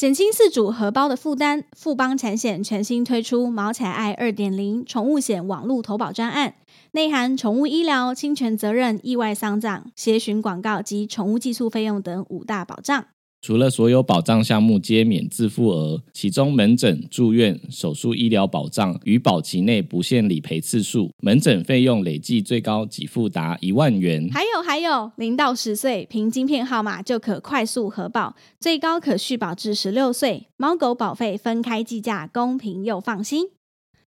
减轻饲主荷包的负担，富邦产险全新推出“毛彩爱二点零”宠物险网络投保专案，内含宠物医疗、侵权责任、意外丧葬、协寻广告及宠物寄宿费用等五大保障。除了所有保障项目皆免自付额，其中门诊、住院、手术医疗保障与保期内不限理赔次数，门诊费用累计最高给付达一万元。还有还有，零到十岁凭晶片号码就可快速核保，最高可续保至十六岁。猫狗保费分开计价，公平又放心。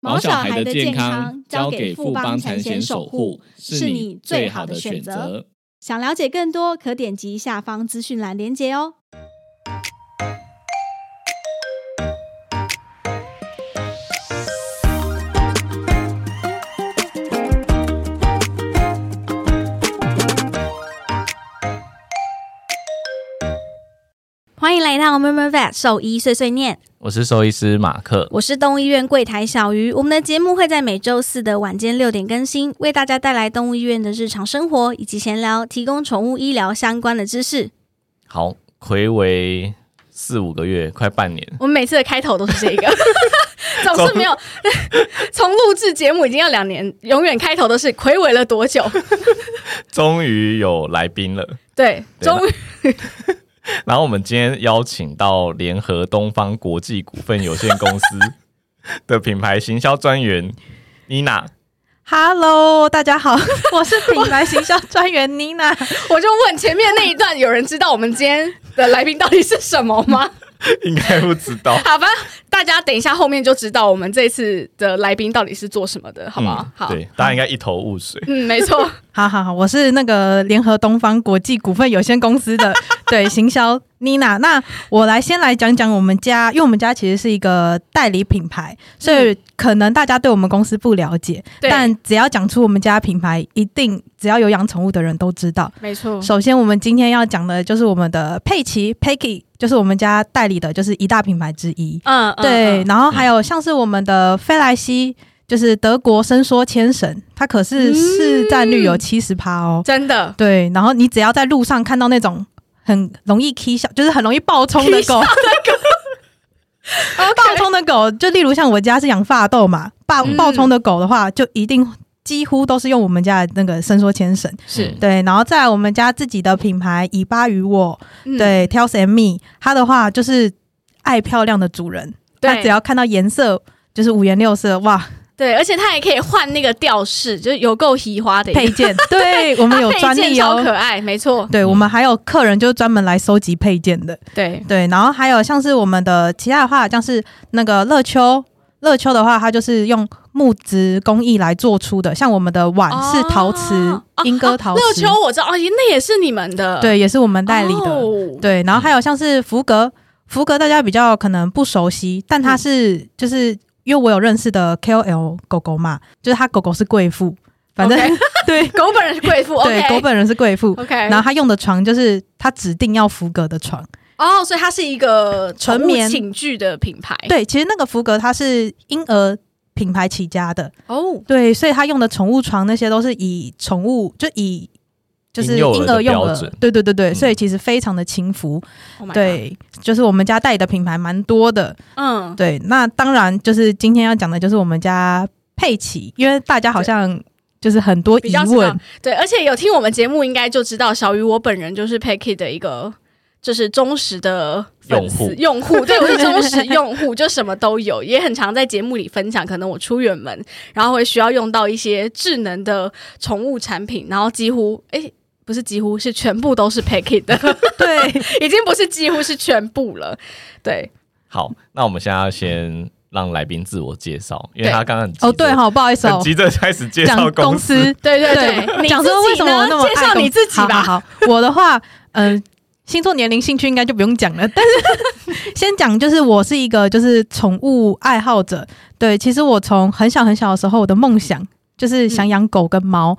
毛小孩的健康交给富邦产险守护，是你最好的选择。想了解更多，可点击下方资讯栏链接哦。欢迎来到 Murmur Vet 兽医碎碎念，我是兽医师马克，我是动物医院柜台小鱼。我们的节目会在每周四的晚间六点更新，为大家带来动物医院的日常生活以及闲聊，提供宠物医疗相关的知识。好，回为四五个月，快半年。我们每次的开头都是这个，总是没有。从录制节目已经要两年，永远开头都是魁违了多久？终于有来宾了。对，终于。然后我们今天邀请到联合东方国际股份有限公司 的品牌行销专员妮娜。Hello，大家好，我是品牌行销专员妮娜。我就问前面那一段，有人知道我们今天的来宾到底是什么吗？应该不知道。好吧，大家等一下后面就知道我们这次的来宾到底是做什么的，好不好？好，对，大家应该一头雾水。嗯，没错。好好好，我是那个联合东方国际股份有限公司的对行销妮娜。那我来先来讲讲我们家，因为我们家其实是一个代理品牌，所以可能大家对我们公司不了解，但只要讲出我们家品牌，一定只要有养宠物的人都知道。没错。首先，我们今天要讲的就是我们的佩奇 Peggy，就是我们家代理的，就是一大品牌之一。嗯，对。然后还有像是我们的菲莱西。就是德国伸缩牵绳，它可是市占率有七十趴哦，真的。对，然后你只要在路上看到那种很容易 K 小，就是很容易爆冲的狗，爆冲的狗，就例如像我家是养发豆嘛，爆爆冲的狗的话，就一定几乎都是用我们家的那个伸缩牵绳，是。对。然后在我们家自己的品牌以巴与我，对，Tells and Me，它的话就是爱漂亮的主人，它只要看到颜色就是五颜六色，哇。对，而且它也可以换那个吊饰，就是有够奇花的配件。对，我们有专利哦，超可爱，没错。对，我们还有客人就专门来收集配件的。对对，然后还有像是我们的其他的话，像是那个乐秋，乐秋的话，它就是用木质工艺来做出的。像我们的碗是陶瓷，莺歌陶瓷。乐秋我知道，哦，那也是你们的。对，也是我们代理的。对，然后还有像是福格，福格大家比较可能不熟悉，但它是就是。因为我有认识的 KOL 狗狗嘛，就是他狗狗是贵妇，反正 对狗本人是贵妇，对狗本人是贵妇，OK，然后他用的床就是他指定要福格的床。哦，所以它是一个纯棉。寝具的品牌。对，其实那个福格它是婴儿品牌起家的。哦，对，所以他用的宠物床那些都是以宠物就以。就是婴儿用的，对对对对，所以其实非常的轻浮。对，就是我们家代理的品牌蛮多的。嗯，对。那当然就是今天要讲的就是我们家佩奇，因为大家好像就是很多疑问。对，而且有听我们节目应该就知道，小鱼我本人就是佩奇的一个就是忠实的用户，用户对我是忠实 用户，就什么都有，也很常在节目里分享。可能我出远门，然后会需要用到一些智能的宠物产品，然后几乎哎。不是几乎是全部都是 packet 的，对，已经不是几乎是全部了。对，好，那我们现在要先让来宾自我介绍，因为他刚刚哦，对，好，不好意思哦，急着开始介绍公司，对对 对，讲说为什么那么介绍你自己吧。好，我的话，嗯，星座、年龄、兴趣应该就不用讲了，但是先讲就是我是一个就是宠物爱好者。对，其实我从很小很小的时候，我的梦想就是想养狗跟猫。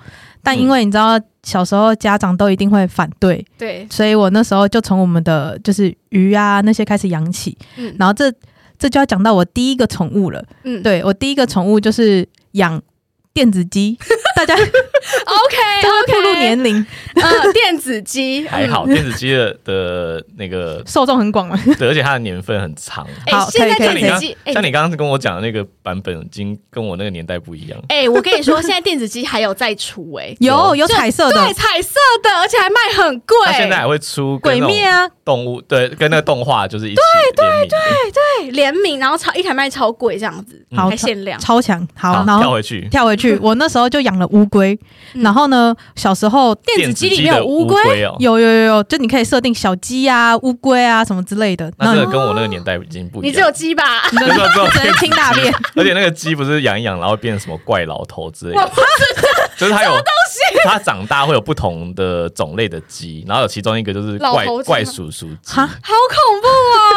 但因为你知道，小时候家长都一定会反对，对，所以我那时候就从我们的就是鱼啊那些开始养起，嗯，然后这这就要讲到我第一个宠物了，嗯，对我第一个宠物就是养电子机，大家 OK 都会步入年龄，呃，电子机 还好，电子机的的那个受众很广嘛，对，而且它的年份很长。好，现在电子机，像你刚刚跟我讲的那个版本，已经跟我那个年代不一样。哎，我跟你说，现在电子机还有在出，哎，有 有。彩色的，对，彩色的，而且还卖很贵。它现在还会出鬼灭啊，动物，对，跟那个动画就是一起对对对对联名，然后超一台卖超贵这样子，还限量，超强。好，然后跳回去，跳回去。我那时候就养了乌龟，然后呢，小时候电子机里面有乌龟哦，有有有有，就你可以设定小鸡啊、乌龟啊什么之类的。那这个跟我那个年代已经不一样。你只有鸡吧？只能听大便。而且那个鸡不是养一养，然后变成什么怪老头之类的。就是它有东西，它长大会有不同的种类的鸡，然后有其中一个就是怪怪叔叔鸡，好恐怖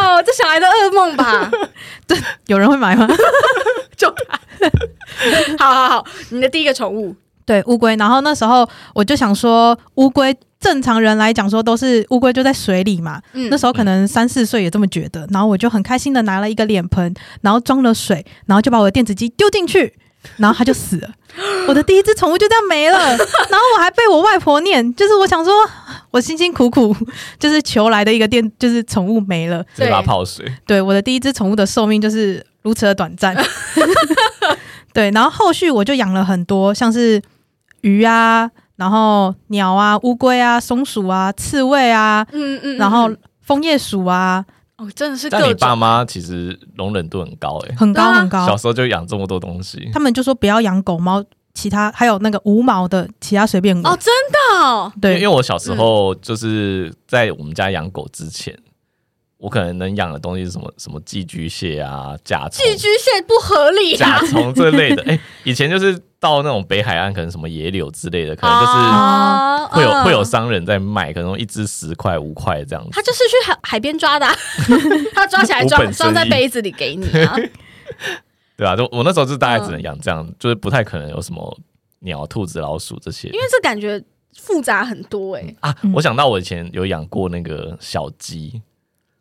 哦！这小孩的噩梦吧？这有人会买吗？就 好好好，你的第一个宠物。对乌龟，然后那时候我就想说，乌龟正常人来讲说都是乌龟就在水里嘛，那时候可能三四岁也这么觉得，然后我就很开心的拿了一个脸盆，然后装了水，然后就把我的电子鸡丢进去。然后它就死了，我的第一只宠物就这样没了。然后我还被我外婆念，就是我想说，我辛辛苦苦就是求来的一个电，就是宠物没了，对把泡水。对，我的第一只宠物的寿命就是如此的短暂。对，然后后续我就养了很多，像是鱼啊，然后鸟啊，乌龟啊，松鼠啊，刺猬啊，嗯嗯，然后枫叶鼠啊。哦，真的是。但你爸妈其实容忍度很高哎，很高很高。小时候就养这么多东西，他们就说不要养狗猫，其他还有那个无毛的，其他随便哦，真的。对，因为我小时候就是在我们家养狗之前，我可能能养的东西是什么什么寄居蟹啊、甲虫。寄居蟹不合理。甲虫这类的，哎，以前就是。到那种北海岸，可能什么野柳之类的，可能就是会有会有商人在卖，可能一只十块五块这样子。他就是去海海边抓的，他抓起来装装在杯子里给你啊。对啊，就我那时候就大概只能养这样，就是不太可能有什么鸟、兔子、老鼠这些。因为这感觉复杂很多哎。啊，我想到我以前有养过那个小鸡，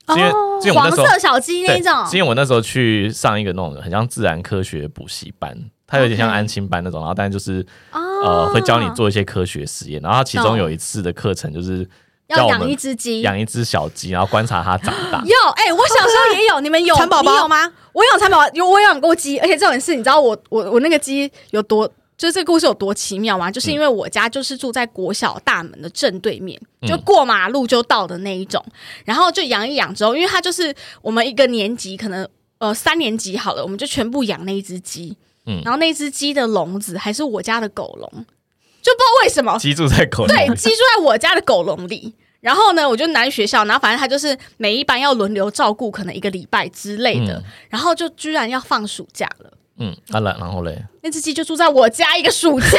因为因为黄色小鸡那种，因为我那时候去上一个那种很像自然科学补习班。它有点像安亲班那种，然后但就是呃会教你做一些科学实验，然后其中有一次的课程就是要养一只鸡，养一只小鸡，然后观察它长大。有哎，我小时候也有，你们有蚕宝宝有吗？我有蚕宝宝，有我养过鸡，而且这种事你知道我我我那个鸡有多，就是这个故事有多奇妙吗？就是因为我家就是住在国小大门的正对面，就过马路就到的那一种，然后就养一养之后，因为它就是我们一个年级可能呃三年级好了，我们就全部养那一只鸡。然后那只鸡的笼子还是我家的狗笼，就不知道为什么鸡住在狗对鸡住在我家的狗笼里。然后呢，我就拿去学校，然后反正他就是每一班要轮流照顾，可能一个礼拜之类的。然后就居然要放暑假了。嗯，啊然然后嘞，那只鸡就住在我家一个暑假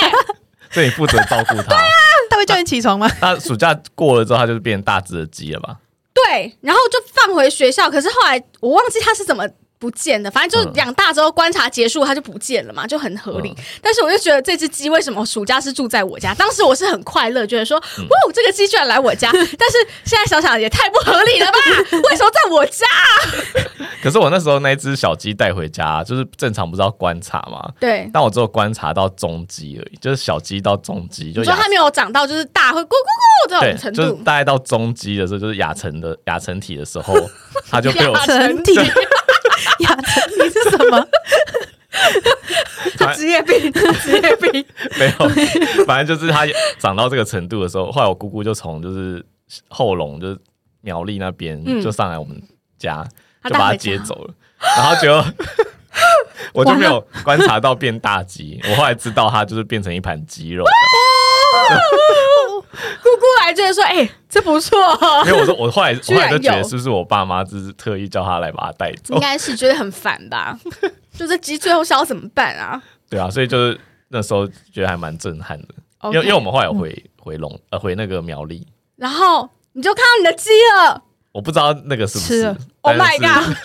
哎，所以你负责照顾它。对啊，它会叫你起床吗？那暑假过了之后，它就变大只的鸡了吧？对，然后就放回学校。可是后来我忘记它是怎么。不见的，反正就养大之后观察结束，它就不见了嘛，就很合理。但是我就觉得这只鸡为什么暑假是住在我家？当时我是很快乐，觉得说，哇，这个鸡居然来我家。但是现在想想也太不合理了吧？为什么在我家？可是我那时候那只小鸡带回家，就是正常不是要观察嘛？对。但我只有观察到中鸡而已，就是小鸡到中鸡，就说它没有长到就是大会咕咕咕这种程度。就是大概到中鸡的时候，就是亚成的亚成体的时候，它就被我成体。亚成你是什么？职业病，职业病没有，反正就是他长到这个程度的时候，后来我姑姑就从就是后龙，就是苗栗那边就上来我们家，就把他接走了，然后就 我就没有观察到变大鸡，我后来知道他就是变成一盘鸡肉。姑姑来就是说：“哎，这不错。”因为我说我后来 后来就觉得是不是我爸妈就是特意叫他来把他带走？应该是觉得很烦吧？就这鸡最后是要怎么办啊？对啊，所以就是那时候觉得还蛮震撼的，因为因为我们后来回回龙呃回那个苗栗，然后你就看到你的鸡了。我不知道那个是不是？Oh my god！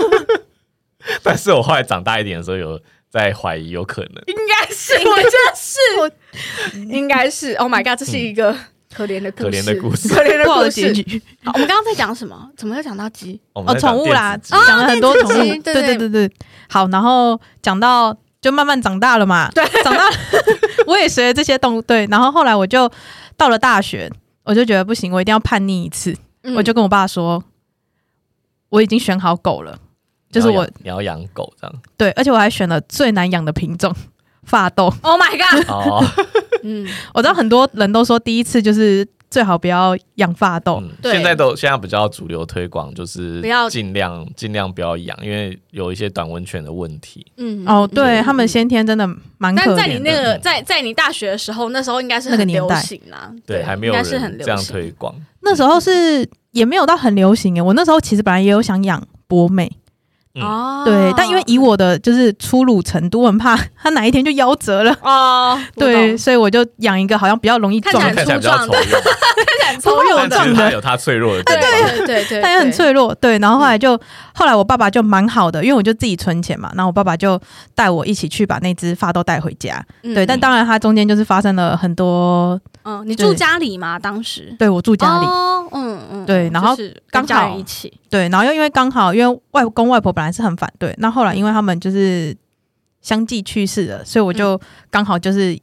但是我后来长大一点的时候有在怀疑，有可能应该是，我觉得是，应该是。Oh my god！这是一个。可怜的可怜的故事，可怜的故我们刚刚在讲什么？怎么又讲到鸡？哦，宠物啦，讲了很多宠物。对对对对。好，然后讲到就慢慢长大了嘛。对，长大 我也学这些动物。对，然后后来我就到了大学，我就觉得不行，我一定要叛逆一次。我就跟我爸说，我已经选好狗了，就是我你要养狗这样。对，而且我还选了最难养的品种——发豆。Oh my god！哦，嗯，我知道很多人都说第一次就是。最好不要养发豆。现在都现在比较主流推广就是不要尽量尽量不要养，因为有一些短温泉的问题。嗯哦，对他们先天真的蛮可怜。但在你那个在在你大学的时候，那时候应该是很流行啦。对，还没有人这样推广。那时候是也没有到很流行诶。我那时候其实本来也有想养博美。哦，对，但因为以我的就是粗鲁程度，我很怕他哪一天就夭折了哦。对，所以我就养一个好像比较容易壮、看起来比较粗 粗壮的，它有它脆弱的，对对对对，它也很脆弱。对，然后后来就后来我爸爸就蛮好的，因为我就自己存钱嘛，然后我爸爸就带我一起去把那只发豆带回家。对，但当然它中间就是发生了很多。嗯，你住家里吗？当时？对，我住家里。嗯嗯，对，然后刚好一起。对，然后又因为刚好，因为外公外婆本来是很反对，那后来因为他们就是相继去世了，所以我就刚好就是，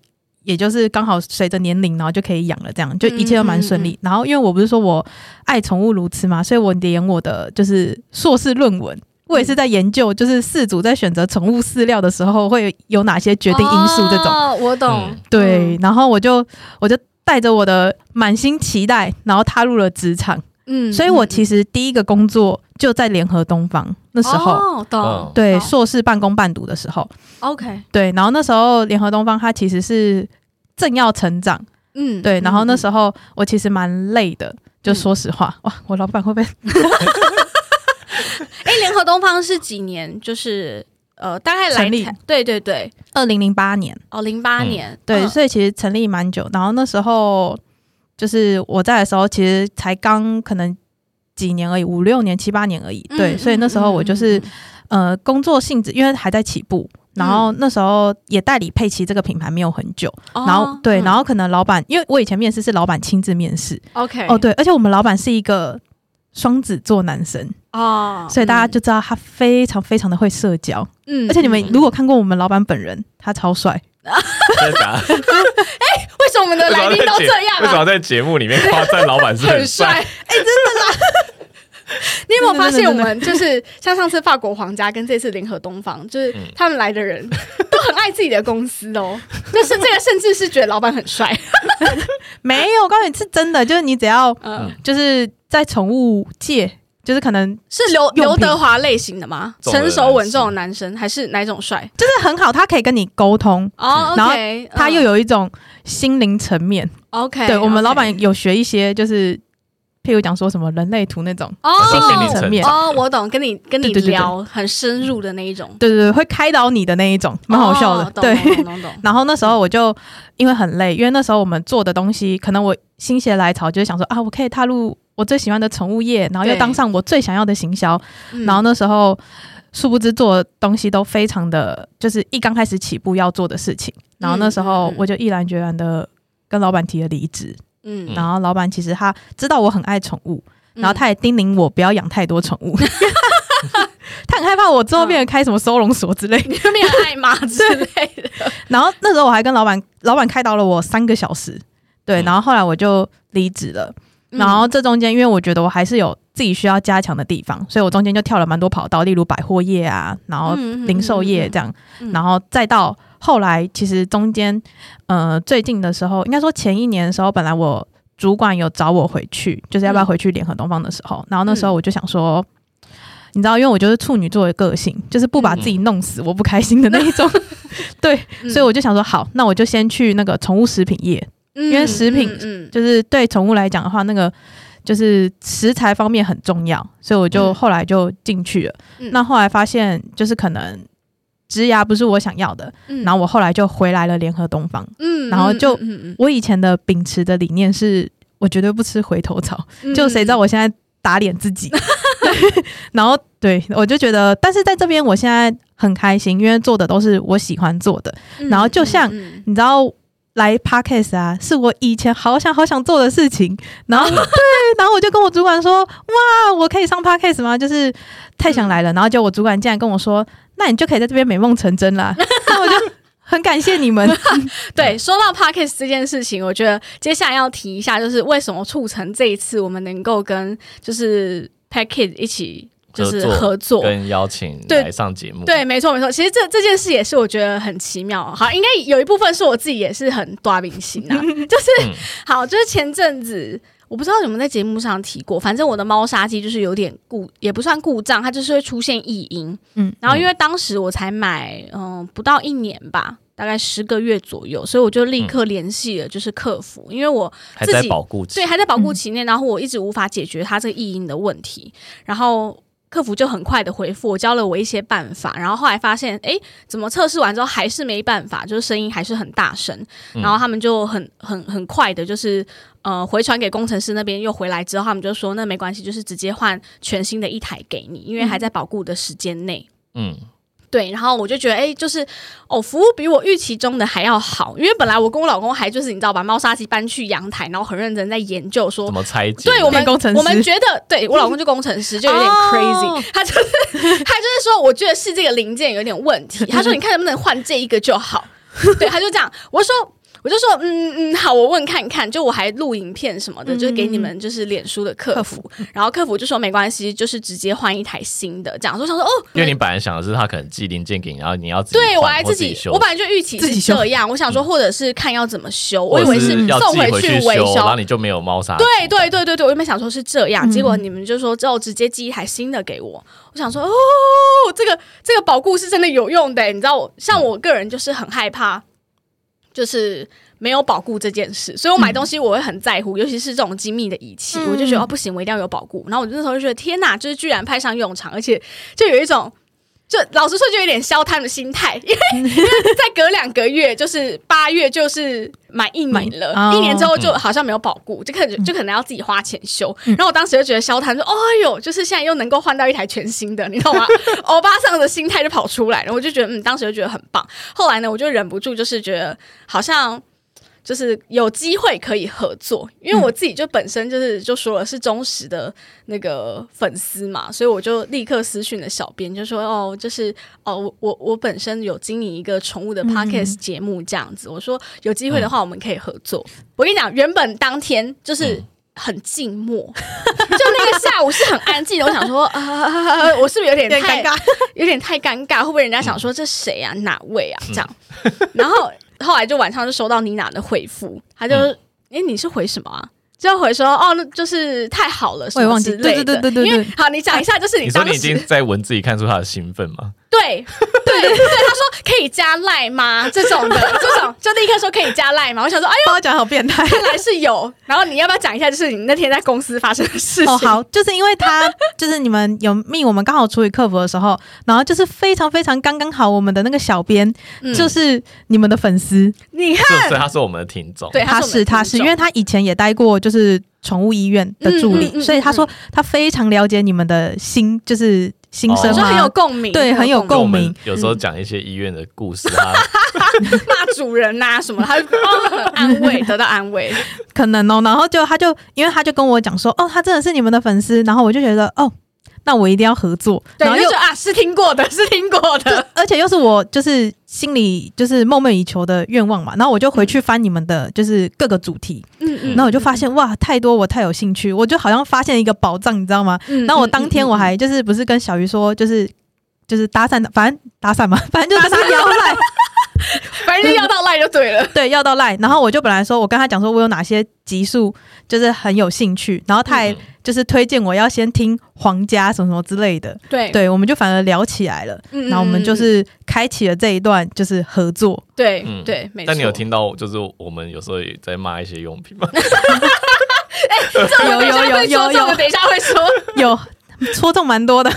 也就是刚好随着年龄，然后就可以养了，这样就一切都蛮顺利。然后因为我不是说我爱宠物如此嘛，所以我连我的就是硕士论文，我也是在研究，就是饲主在选择宠物饲料的时候会有哪些决定因素这种。哦，我懂。对，然后我就我就带着我的满心期待，然后踏入了职场。嗯，所以我其实第一个工作就在联合东方那时候，懂对硕士半工半读的时候，OK，对，然后那时候联合东方它其实是正要成长，嗯，对，然后那时候我其实蛮累的，就说实话，哇，我老板会不会？哎，联合东方是几年？就是呃，大概成立，对对对，二零零八年。哦，零八年，对，所以其实成立蛮久，然后那时候。就是我在的时候，其实才刚可能几年而已，五六年、七八年而已。对，所以那时候我就是呃，工作性质因为还在起步，然后那时候也代理佩奇这个品牌没有很久，然后对，然后可能老板因为我以前面试是老板亲自面试，OK，哦对，而且我们老板是一个双子座男生哦，所以大家就知道他非常非常的会社交，嗯，而且你们如果看过我们老板本人，他超帅。真的假？哎，为什么我们的来宾都这样？为什么在节目里面夸赞老板是很帅？哎，真的啦！你有没有发现，我们就是像上次法国皇家跟这次联合东方，就是他们来的人都很爱自己的公司哦。就是这个，甚至是觉得老板很帅。没有，我告诉你是真的，就是你只要就是在宠物界。就是可能是刘刘德华类型的吗？成熟稳重的男生，还是哪种帅？就是很好，他可以跟你沟通哦，然后他又有一种心灵层面。OK，对我们老板有学一些，就是譬如讲说什么人类图那种哦，心灵层面哦，我懂，跟你跟你聊很深入的那一种，对对对，会开导你的那一种，蛮好笑的。对，然后那时候我就因为很累，因为那时候我们做的东西，可能我心血来潮，就是想说啊，我可以踏入。我最喜欢的宠物业，然后又当上我最想要的行销，然后那时候殊不知做东西都非常的，就是一刚开始起步要做的事情，然后那时候我就毅然决然的跟老板提了离职，嗯，然后老板其实他知道我很爱宠物，然后他也叮咛我不要养太多宠物，他很害怕我之后变成开什么收容所之类的，变爱马之类的，然后那时候我还跟老板，老板开导了我三个小时，对，然后后来我就离职了。然后这中间，因为我觉得我还是有自己需要加强的地方，所以我中间就跳了蛮多跑道，例如百货业啊，然后零售业这样，然后再到后来，其实中间，呃，最近的时候，应该说前一年的时候，本来我主管有找我回去，就是要不要回去联合东方的时候，然后那时候我就想说，你知道，因为我就是处女座的个性，就是不把自己弄死我不开心的那一种，对，所以我就想说，好，那我就先去那个宠物食品业。因为食品就是对宠物来讲的话，那个就是食材方面很重要，所以我就后来就进去了。那后来发现就是可能植牙不是我想要的，然后我后来就回来了联合东方。嗯，然后就我以前的秉持的理念是，我绝对不吃回头草。就谁知道我现在打脸自己？然后对我就觉得，但是在这边我现在很开心，因为做的都是我喜欢做的。然后就像你知道。来 podcast 啊，是我以前好想好想做的事情。然后对，然后我就跟我主管说：“哇，我可以上 podcast 吗？”就是太想来了。然后就我主管竟然跟我说：“那你就可以在这边美梦成真了。那我就很感谢你们。对，说到 Parkes 这件事情，我觉得接下来要提一下，就是为什么促成这一次我们能够跟就是 Parkes 一起。就是合作跟邀请来上节目，对，没错没错。其实这这件事也是我觉得很奇妙。好，应该有一部分是我自己也是很多明星啊。就是好，就是前阵子我不知道有没有在节目上提过，反正我的猫砂机就是有点故，也不算故障，它就是会出现异音。嗯，然后因为当时我才买，嗯，不到一年吧，大概十个月左右，所以我就立刻联系了就是客服，因为我自己保护对还在保护期内，然后我一直无法解决它这个异音的问题，然后。客服就很快的回复我，教了我一些办法，然后后来发现，哎，怎么测试完之后还是没办法，就是声音还是很大声，然后他们就很很很快的，就是呃回传给工程师那边，又回来之后，他们就说那没关系，就是直接换全新的一台给你，因为还在保固的时间内，嗯。对，然后我就觉得，哎，就是哦，服务比我预期中的还要好，因为本来我跟我老公还就是你知道把猫砂机搬去阳台，然后很认真在研究说怎么拆解。对我们工程师，我们觉得，对我老公就工程师，就有点 crazy，他就是他就是说，我觉得是这个零件有点问题，他说你看能不能换这一个就好，对，他就这样，我说。我就说，嗯嗯，好，我问看看，就我还录影片什么的，就是给你们就是脸书的客服，然后客服就说没关系，就是直接换一台新的这样。我想说，哦，因为你本来想的是他可能寄零件给你，然后你要对我还自己，我本来就预期是这样，我想说，或者是看要怎么修，我以为是送回去维修，然后你就没有猫砂。对对对对对，我原本想说是这样，结果你们就说之后直接寄一台新的给我。我想说，哦，这个这个保固是真的有用的，你知道，像我个人就是很害怕，就是。没有保固这件事，所以我买东西我会很在乎，尤其是这种精密的仪器，我就觉得哦不行，我一定要有保固。然后我那时候就觉得天哪，就是居然派上用场，而且就有一种。就老实说，就有点消摊的心态，因为 再隔两个月，就是八月，就是满一年了，一年之后就好像没有保固，就可能就可能要自己花钱修。然后我当时就觉得消摊说：“哎呦，就是现在又能够换到一台全新的，你知道吗？” 欧巴桑的心态就跑出来了，我就觉得嗯，当时就觉得很棒。后来呢，我就忍不住就是觉得好像。就是有机会可以合作，因为我自己就本身就是就说了是忠实的那个粉丝嘛，所以我就立刻私讯了小编，就说哦，就是哦，我我我本身有经营一个宠物的 podcast 节目这样子，我说有机会的话我们可以合作。我跟你讲，原本当天就是很静默，就那个下午是很安静的。我想说 啊，我是不是有点太尴尬，有点太尴尬？会不会人家想说这谁啊，哪位啊？这样，然后。后来就晚上就收到妮娜的回复，他就，哎，你是回什么啊？就回说，哦，那就是太好了，我也忘记，对对对对对对，好，你讲一下，就是你说你已经在文字里看出他的兴奋吗？对对对，他说可以加赖吗？这种的，这种就立刻说可以加赖吗？我想说，哎呦，我讲好变态，看来是有。然后你要不要讲一下，就是你那天在公司发生的事情？哦，好，就是因为他，就是你们有命，我们刚好处理客服的时候，然后就是非常非常刚刚好，我们的那个小编就是你们的粉丝，你看，所以他是我们的听众，对，他是他是，因为他以前也待过，就是。宠物医院的助理，所以他说他非常了解你们的心，就是心声就，很有共鸣，对，很有共鸣。有时候讲一些医院的故事啊，骂主人呐什么，他就很 安慰，得到安慰，可能哦。然后就他就因为他就跟我讲说，哦，他真的是你们的粉丝，然后我就觉得哦。那我一定要合作，然后又啊，是听过的，是听过的，而且又是我就是心里就是梦寐以求的愿望嘛。然后我就回去翻你们的就是各个主题，嗯嗯，然后我就发现哇，太多，我太有兴趣，我就好像发现一个宝藏，你知道吗？然后我当天我还就是不是跟小鱼说，就是就是搭讪，反正搭讪嘛，反正就跟他要赖，反正就要到赖就对了，对，要到赖。然后我就本来说我跟他讲说我有哪些集数就是很有兴趣，然后他还。就是推荐我要先听皇家什么什么之类的，对对，我们就反而聊起来了，然后我们就是开启了这一段就是合作，对对，没错。但你有听到就是我们有时候也在骂一些用品吗？哎，有有有有有，等一下会说，有戳中蛮多的，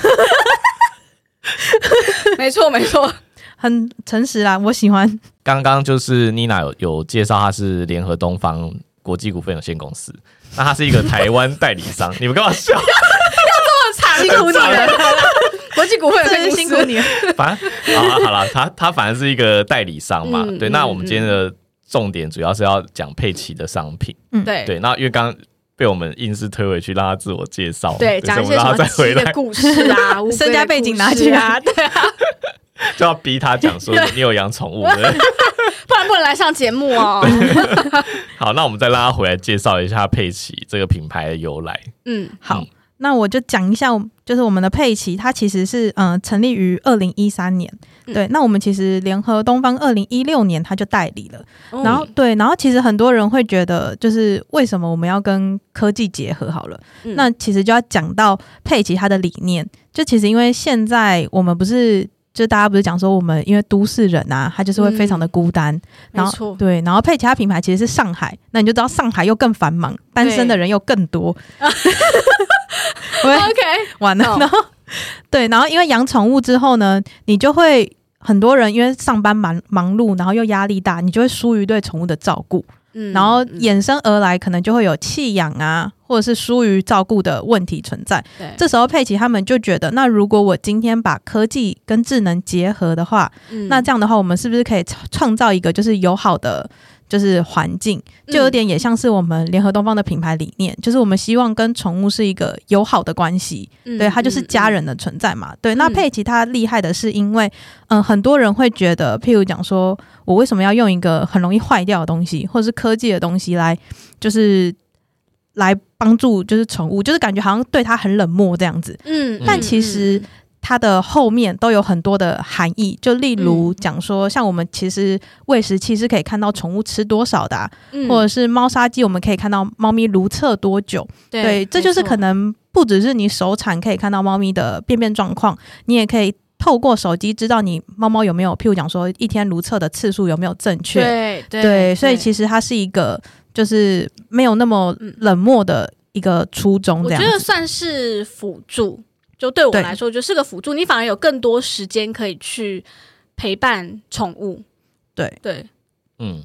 没错没错，很诚实啦，我喜欢。刚刚就是妮娜有有介绍，她是联合东方国际股份有限公司。那他是一个台湾代理商，你们干嘛笑？要这么惨，辛苦你了。国际股份真辛苦你。反正好了好了，他他反正是一个代理商嘛。对，那我们今天的重点主要是要讲佩奇的商品。嗯，对对。那因为刚刚被我们硬是推回去，让他自我介绍，对，讲一些什么奇 的故事啊，身家背景拿起啊，对啊。就要逼他讲说你有养宠物，不然不能来上节目哦。好，那我们再拉回来介绍一下佩奇这个品牌的由来。嗯，好。那我就讲一下，就是我们的佩奇，它其实是嗯成立于二零一三年，对。那我们其实联合东方二零一六年它就代理了，然后对，然后其实很多人会觉得，就是为什么我们要跟科技结合？好了，那其实就要讲到佩奇它的理念，就其实因为现在我们不是，就大家不是讲说我们因为都市人啊，他就是会非常的孤单，然后对，然后配其他品牌其实是上海，那你就知道上海又更繁忙，单身的人又更多。OK，完了，然后对，然后因为养宠物之后呢，你就会很多人因为上班忙忙碌，然后又压力大，你就会疏于对宠物的照顾，嗯，然后衍生而来可能就会有弃养啊，或者是疏于照顾的问题存在。对，这时候佩奇他们就觉得，那如果我今天把科技跟智能结合的话，那这样的话，我们是不是可以创造一个就是友好的？就是环境，就有点也像是我们联合东方的品牌理念，就是我们希望跟宠物是一个友好的关系，对，它就是家人的存在嘛。对，那佩奇它厉害的是，因为嗯，很多人会觉得，譬如讲说我为什么要用一个很容易坏掉的东西，或者是科技的东西来，就是来帮助就是宠物，就是感觉好像对它很冷漠这样子。嗯，但其实。它的后面都有很多的含义，就例如讲说，像我们其实喂食器是可以看到宠物吃多少的，或者是猫砂机，我们可以看到猫咪如厕多久。对，这就是可能不只是你手产可以看到猫咪的便便状况，你也可以透过手机知道你猫猫有没有，譬如讲说一天如厕的次数有没有正确。对对，所以其实它是一个就是没有那么冷漠的一个初衷。我觉得算是辅助。就对我来说，就是个辅助，你反而有更多时间可以去陪伴宠物。对。对，嗯，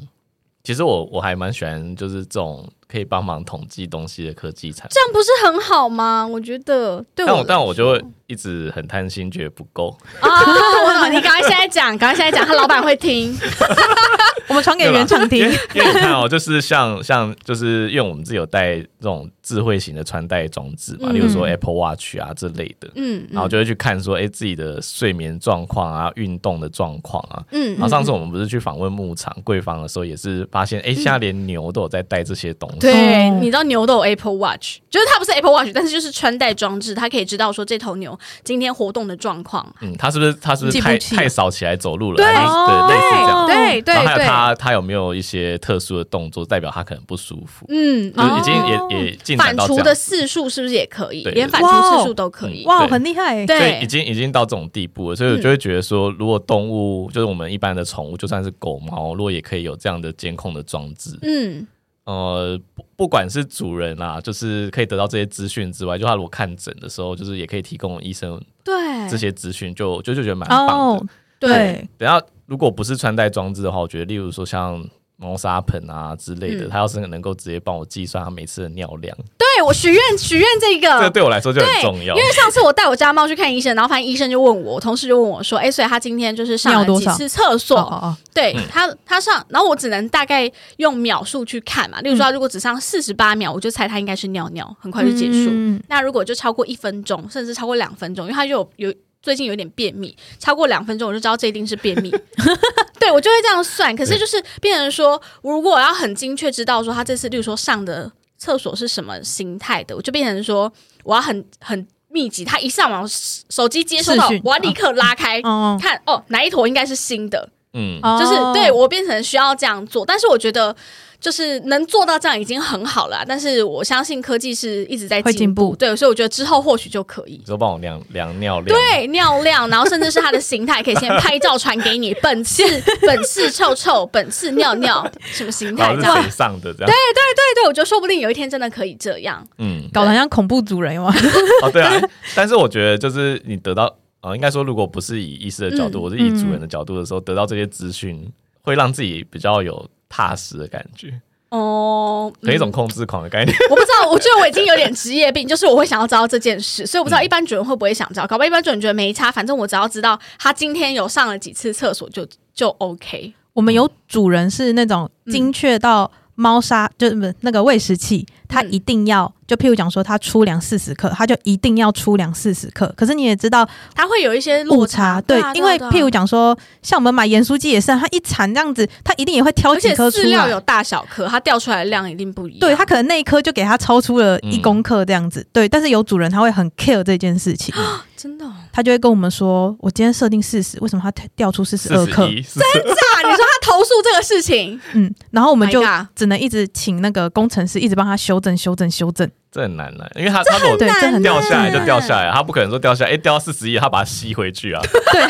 其实我我还蛮喜欢，就是这种可以帮忙统计东西的科技产品，这样不是很好吗？我觉得，对我，但我就会一直很贪心，觉得不够。啊。你赶快现在讲，赶快现在讲，他老板会听。我们传给原厂听，因为你看哦，就是像像就是因为我们自己有带这种智慧型的穿戴装置嘛，例如说 Apple Watch 啊这类的，嗯，然后就会去看说，哎，自己的睡眠状况啊，运动的状况啊，嗯，然后上次我们不是去访问牧场贵方的时候，也是发现，哎，现在连牛都有在带这些东西。对，你知道牛都有 Apple Watch，就是它不是 Apple Watch，但是就是穿戴装置，它可以知道说这头牛今天活动的状况。嗯，它是不是它是不是太太少起来走路了？对，对，类似这样。对对对。它它有没有一些特殊的动作，代表它可能不舒服？嗯，就已经也也进反刍的次数是不是也可以？连反刍次数都可以？哇，很厉害！对，已经已经到这种地步了，所以我就会觉得说，如果动物就是我们一般的宠物，就算是狗猫，如果也可以有这样的监控的装置，嗯，呃，不不管是主人啊，就是可以得到这些资讯之外，就他如果看诊的时候，就是也可以提供医生对这些资讯，就就就觉得蛮棒的。对，等下。如果不是穿戴装置的话，我觉得，例如说像猫砂盆啊之类的，它要是能够直接帮我计算它每次的尿量，对我许愿许愿这个，这对我来说就很重要。因为上次我带我家猫去看医生，然后发现医生就问我，同事就问我说：“哎，所以他今天就是上了几次厕所？”对他，他上，然后我只能大概用秒数去看嘛。例如说，如果只上四十八秒，我就猜他应该是尿尿，很快就结束。那如果就超过一分钟，甚至超过两分钟，因为他就有有。最近有点便秘，超过两分钟我就知道这一定是便秘。对我就会这样算，可是就是变成说，如果我要很精确知道说他这次，例如说上的厕所是什么形态的，我就变成说我要很很密集。他一上网手机接收到，我要立刻拉开看哦，哪一坨应该是新的。嗯，就是对我变成需要这样做，但是我觉得。就是能做到这样已经很好了，但是我相信科技是一直在进步，对，所以我觉得之后或许就可以。就帮我量量尿量，对，尿量，然后甚至是它的形态，可以先拍照传给你，本次 本次臭臭，本次尿尿，什么形态这样上的这样。对对对对，我觉得说不定有一天真的可以这样，嗯，搞得像恐怖族人嘛。哦，对啊，但是我觉得就是你得到啊，应该说如果不是以医师的角度，我是以主人的角度的时候，得到这些资讯，会让自己比较有。踏实的感觉哦，有一种控制狂的概念。我不知道，我觉得我已经有点职业病，就是我会想要知道这件事，所以我不知道一般主人会不会想知道。搞不好一般主人觉得没差，反正我只要知道他今天有上了几次厕所就就 OK。我们有主人是那种精确到猫砂，就是那个喂食器，他一定要就譬如讲说他出粮四十克，他就一定要出粮四十克。可是你也知道，他会有一些误差，对，因为譬如讲说，像我们买盐酥鸡也是，他一铲这样子，他一定也会挑几颗出来。饲料有大小颗，它掉出来的量一定不一样。对他可能那一颗就给他超出了一公克这样子，对。但是有主人他会很 care 这件事情，真的，他就会跟我们说，我今天设定四十，为什么他掉出四十二克？真假？你说他投诉这个事情，嗯，然后我们就只能一直请那个工程师一直帮他修正、修正、修正。这很难了，因为他他如果掉下来就掉下来，他不可能说掉下来，哎，掉到四十一，他把它吸回去啊。对，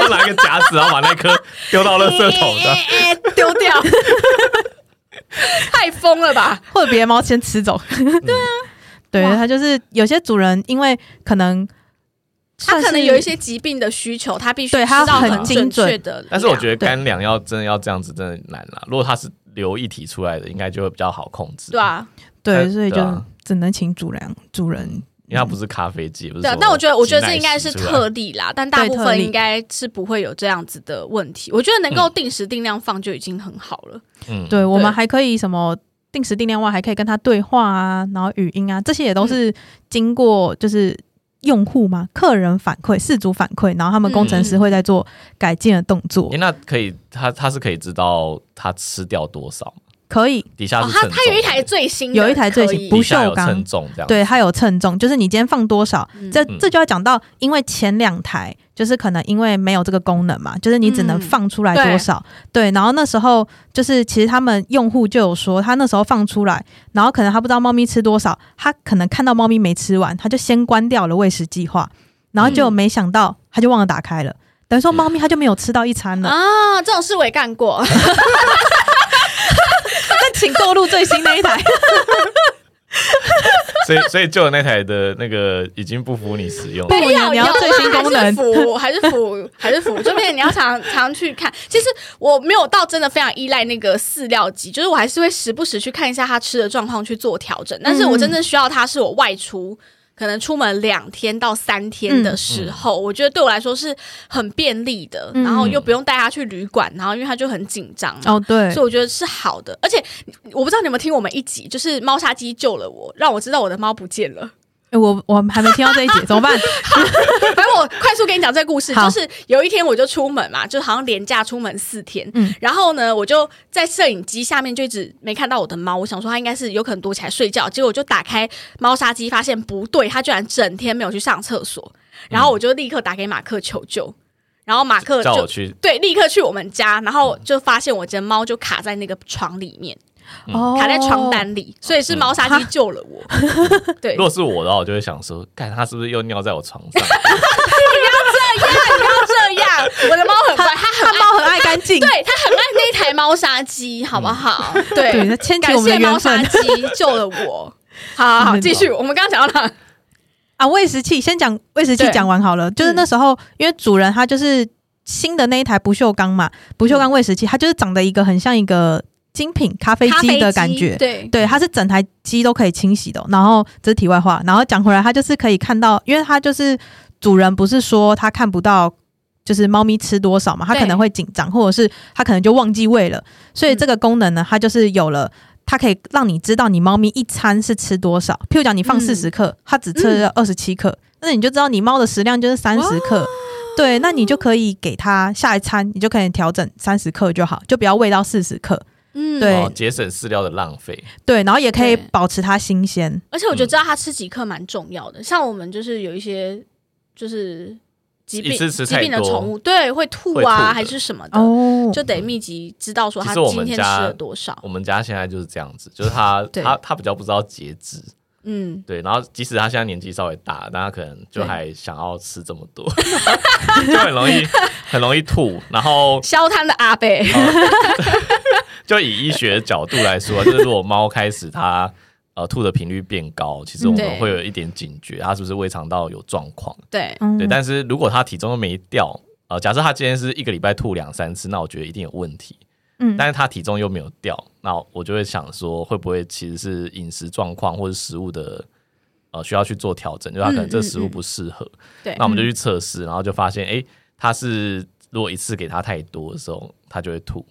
他 拿一个夹子，然后把那颗丢到垃圾桶的，丢掉。太疯了吧？或者别的猫先吃走？对啊，对，它就是有些主人，因为可能。他可能有一些疾病的需求，他必须对他很精准的。但是我觉得干粮要真的要这样子，真的难了。如果它是流一体出来的，应该就会比较好控制。对啊，对，所以就只能请主人主人，因为它不是咖啡机，不是。对，但我觉得，我觉得这应该是特例啦。但大部分应该是不会有这样子的问题。我觉得能够定时定量放就已经很好了。嗯，对，我们还可以什么定时定量外，还可以跟他对话啊，然后语音啊，这些也都是经过就是。用户吗？客人反馈、事主反馈，然后他们工程师会在做改进的动作。那可以，他他是可以知道他吃掉多少可以，底下是他他有一台最新，有一台最新不锈钢。称重这样，对，它有称重，就是你今天放多少，这这就要讲到，因为前两台就是可能因为没有这个功能嘛，就是你只能放出来多少，对，然后那时候就是其实他们用户就有说，他那时候放出来，然后可能他不知道猫咪吃多少，他可能看到猫咪没吃完，他就先关掉了喂食计划，然后就没想到他就忘了打开了，等于说猫咪它就没有吃到一餐了。啊，这种事我也干过。那请购入最新那一台，所以所以旧的那台的那个已经不服你使用，不要你要最新功能，服还是服 还是服，就变你要常常去看。其实我没有到真的非常依赖那个饲料机，就是我还是会时不时去看一下它吃的状况去做调整。但是我真正需要它是我外出。可能出门两天到三天的时候，我觉得对我来说是很便利的，然后又不用带他去旅馆，然后因为他就很紧张哦，对，所以我觉得是好的。而且我不知道你有没有听我们一集，就是猫砂机救了我，让我知道我的猫不见了。我我还没听到这一节，怎么办？反正我快速跟你讲这个故事，就是有一天我就出门嘛，就好像连假出门四天，嗯，然后呢，我就在摄影机下面就一直没看到我的猫，我想说它应该是有可能躲起来睡觉，结果我就打开猫砂机，发现不对，它居然整天没有去上厕所，然后我就立刻打给马克求救，然后马克就去，对，立刻去我们家，然后就发现我家猫就卡在那个床里面。卡在床单里，所以是猫砂机救了我。对，如果是我的话，我就会想说，看它是不是又尿在我床上？你不要这样，你不要这样。我的猫很乖，它它猫很爱干净，对，它很爱那台猫砂机，好不好？对，感谢猫砂机救了我。好，好，继续。我们刚刚讲到哪？啊，喂食器，先讲喂食器，讲完好了。就是那时候，因为主人他就是新的那一台不锈钢嘛，不锈钢喂食器，它就是长得一个很像一个。精品咖啡机的感觉，对对，它是整台机都可以清洗的。然后这是题外话，然后讲回来，它就是可以看到，因为它就是主人不是说他看不到，就是猫咪吃多少嘛，他可能会紧张，或者是他可能就忘记喂了。所以这个功能呢，它就是有了，它可以让你知道你猫咪一餐是吃多少。譬如讲，你放四十克，它只吃了二十七克，那你就知道你猫的食量就是三十克。对，那你就可以给它下一餐，你就可以调整三十克就好，就不要喂到四十克。嗯，对，节省饲料的浪费，对，然后也可以保持它新鲜。而且我觉得知道它吃几克蛮重要的。像我们就是有一些就是疾病疾病的宠物，对，会吐啊还是什么的，就得密集知道说它今天吃了多少。我们家现在就是这样子，就是它 它它比较不知道节制，嗯，对。然后即使他现在年纪稍微大，但他可能就还想要吃这么多，就很容易很容易吐，然后消摊的阿贝。就以医学角度来说，就是如果猫开始它呃吐的频率变高，其实我们会有一点警觉，它是不是胃肠道有状况？对对。但是如果它体重都没掉，呃，假设它今天是一个礼拜吐两三次，那我觉得一定有问题。嗯。但是它体重又没有掉，那我就会想说，会不会其实是饮食状况或者食物的呃需要去做调整？就它可能这食物不适合。对。那我们就去测试，然后就发现，哎，它是如果一次给它太多的时候，它就会吐。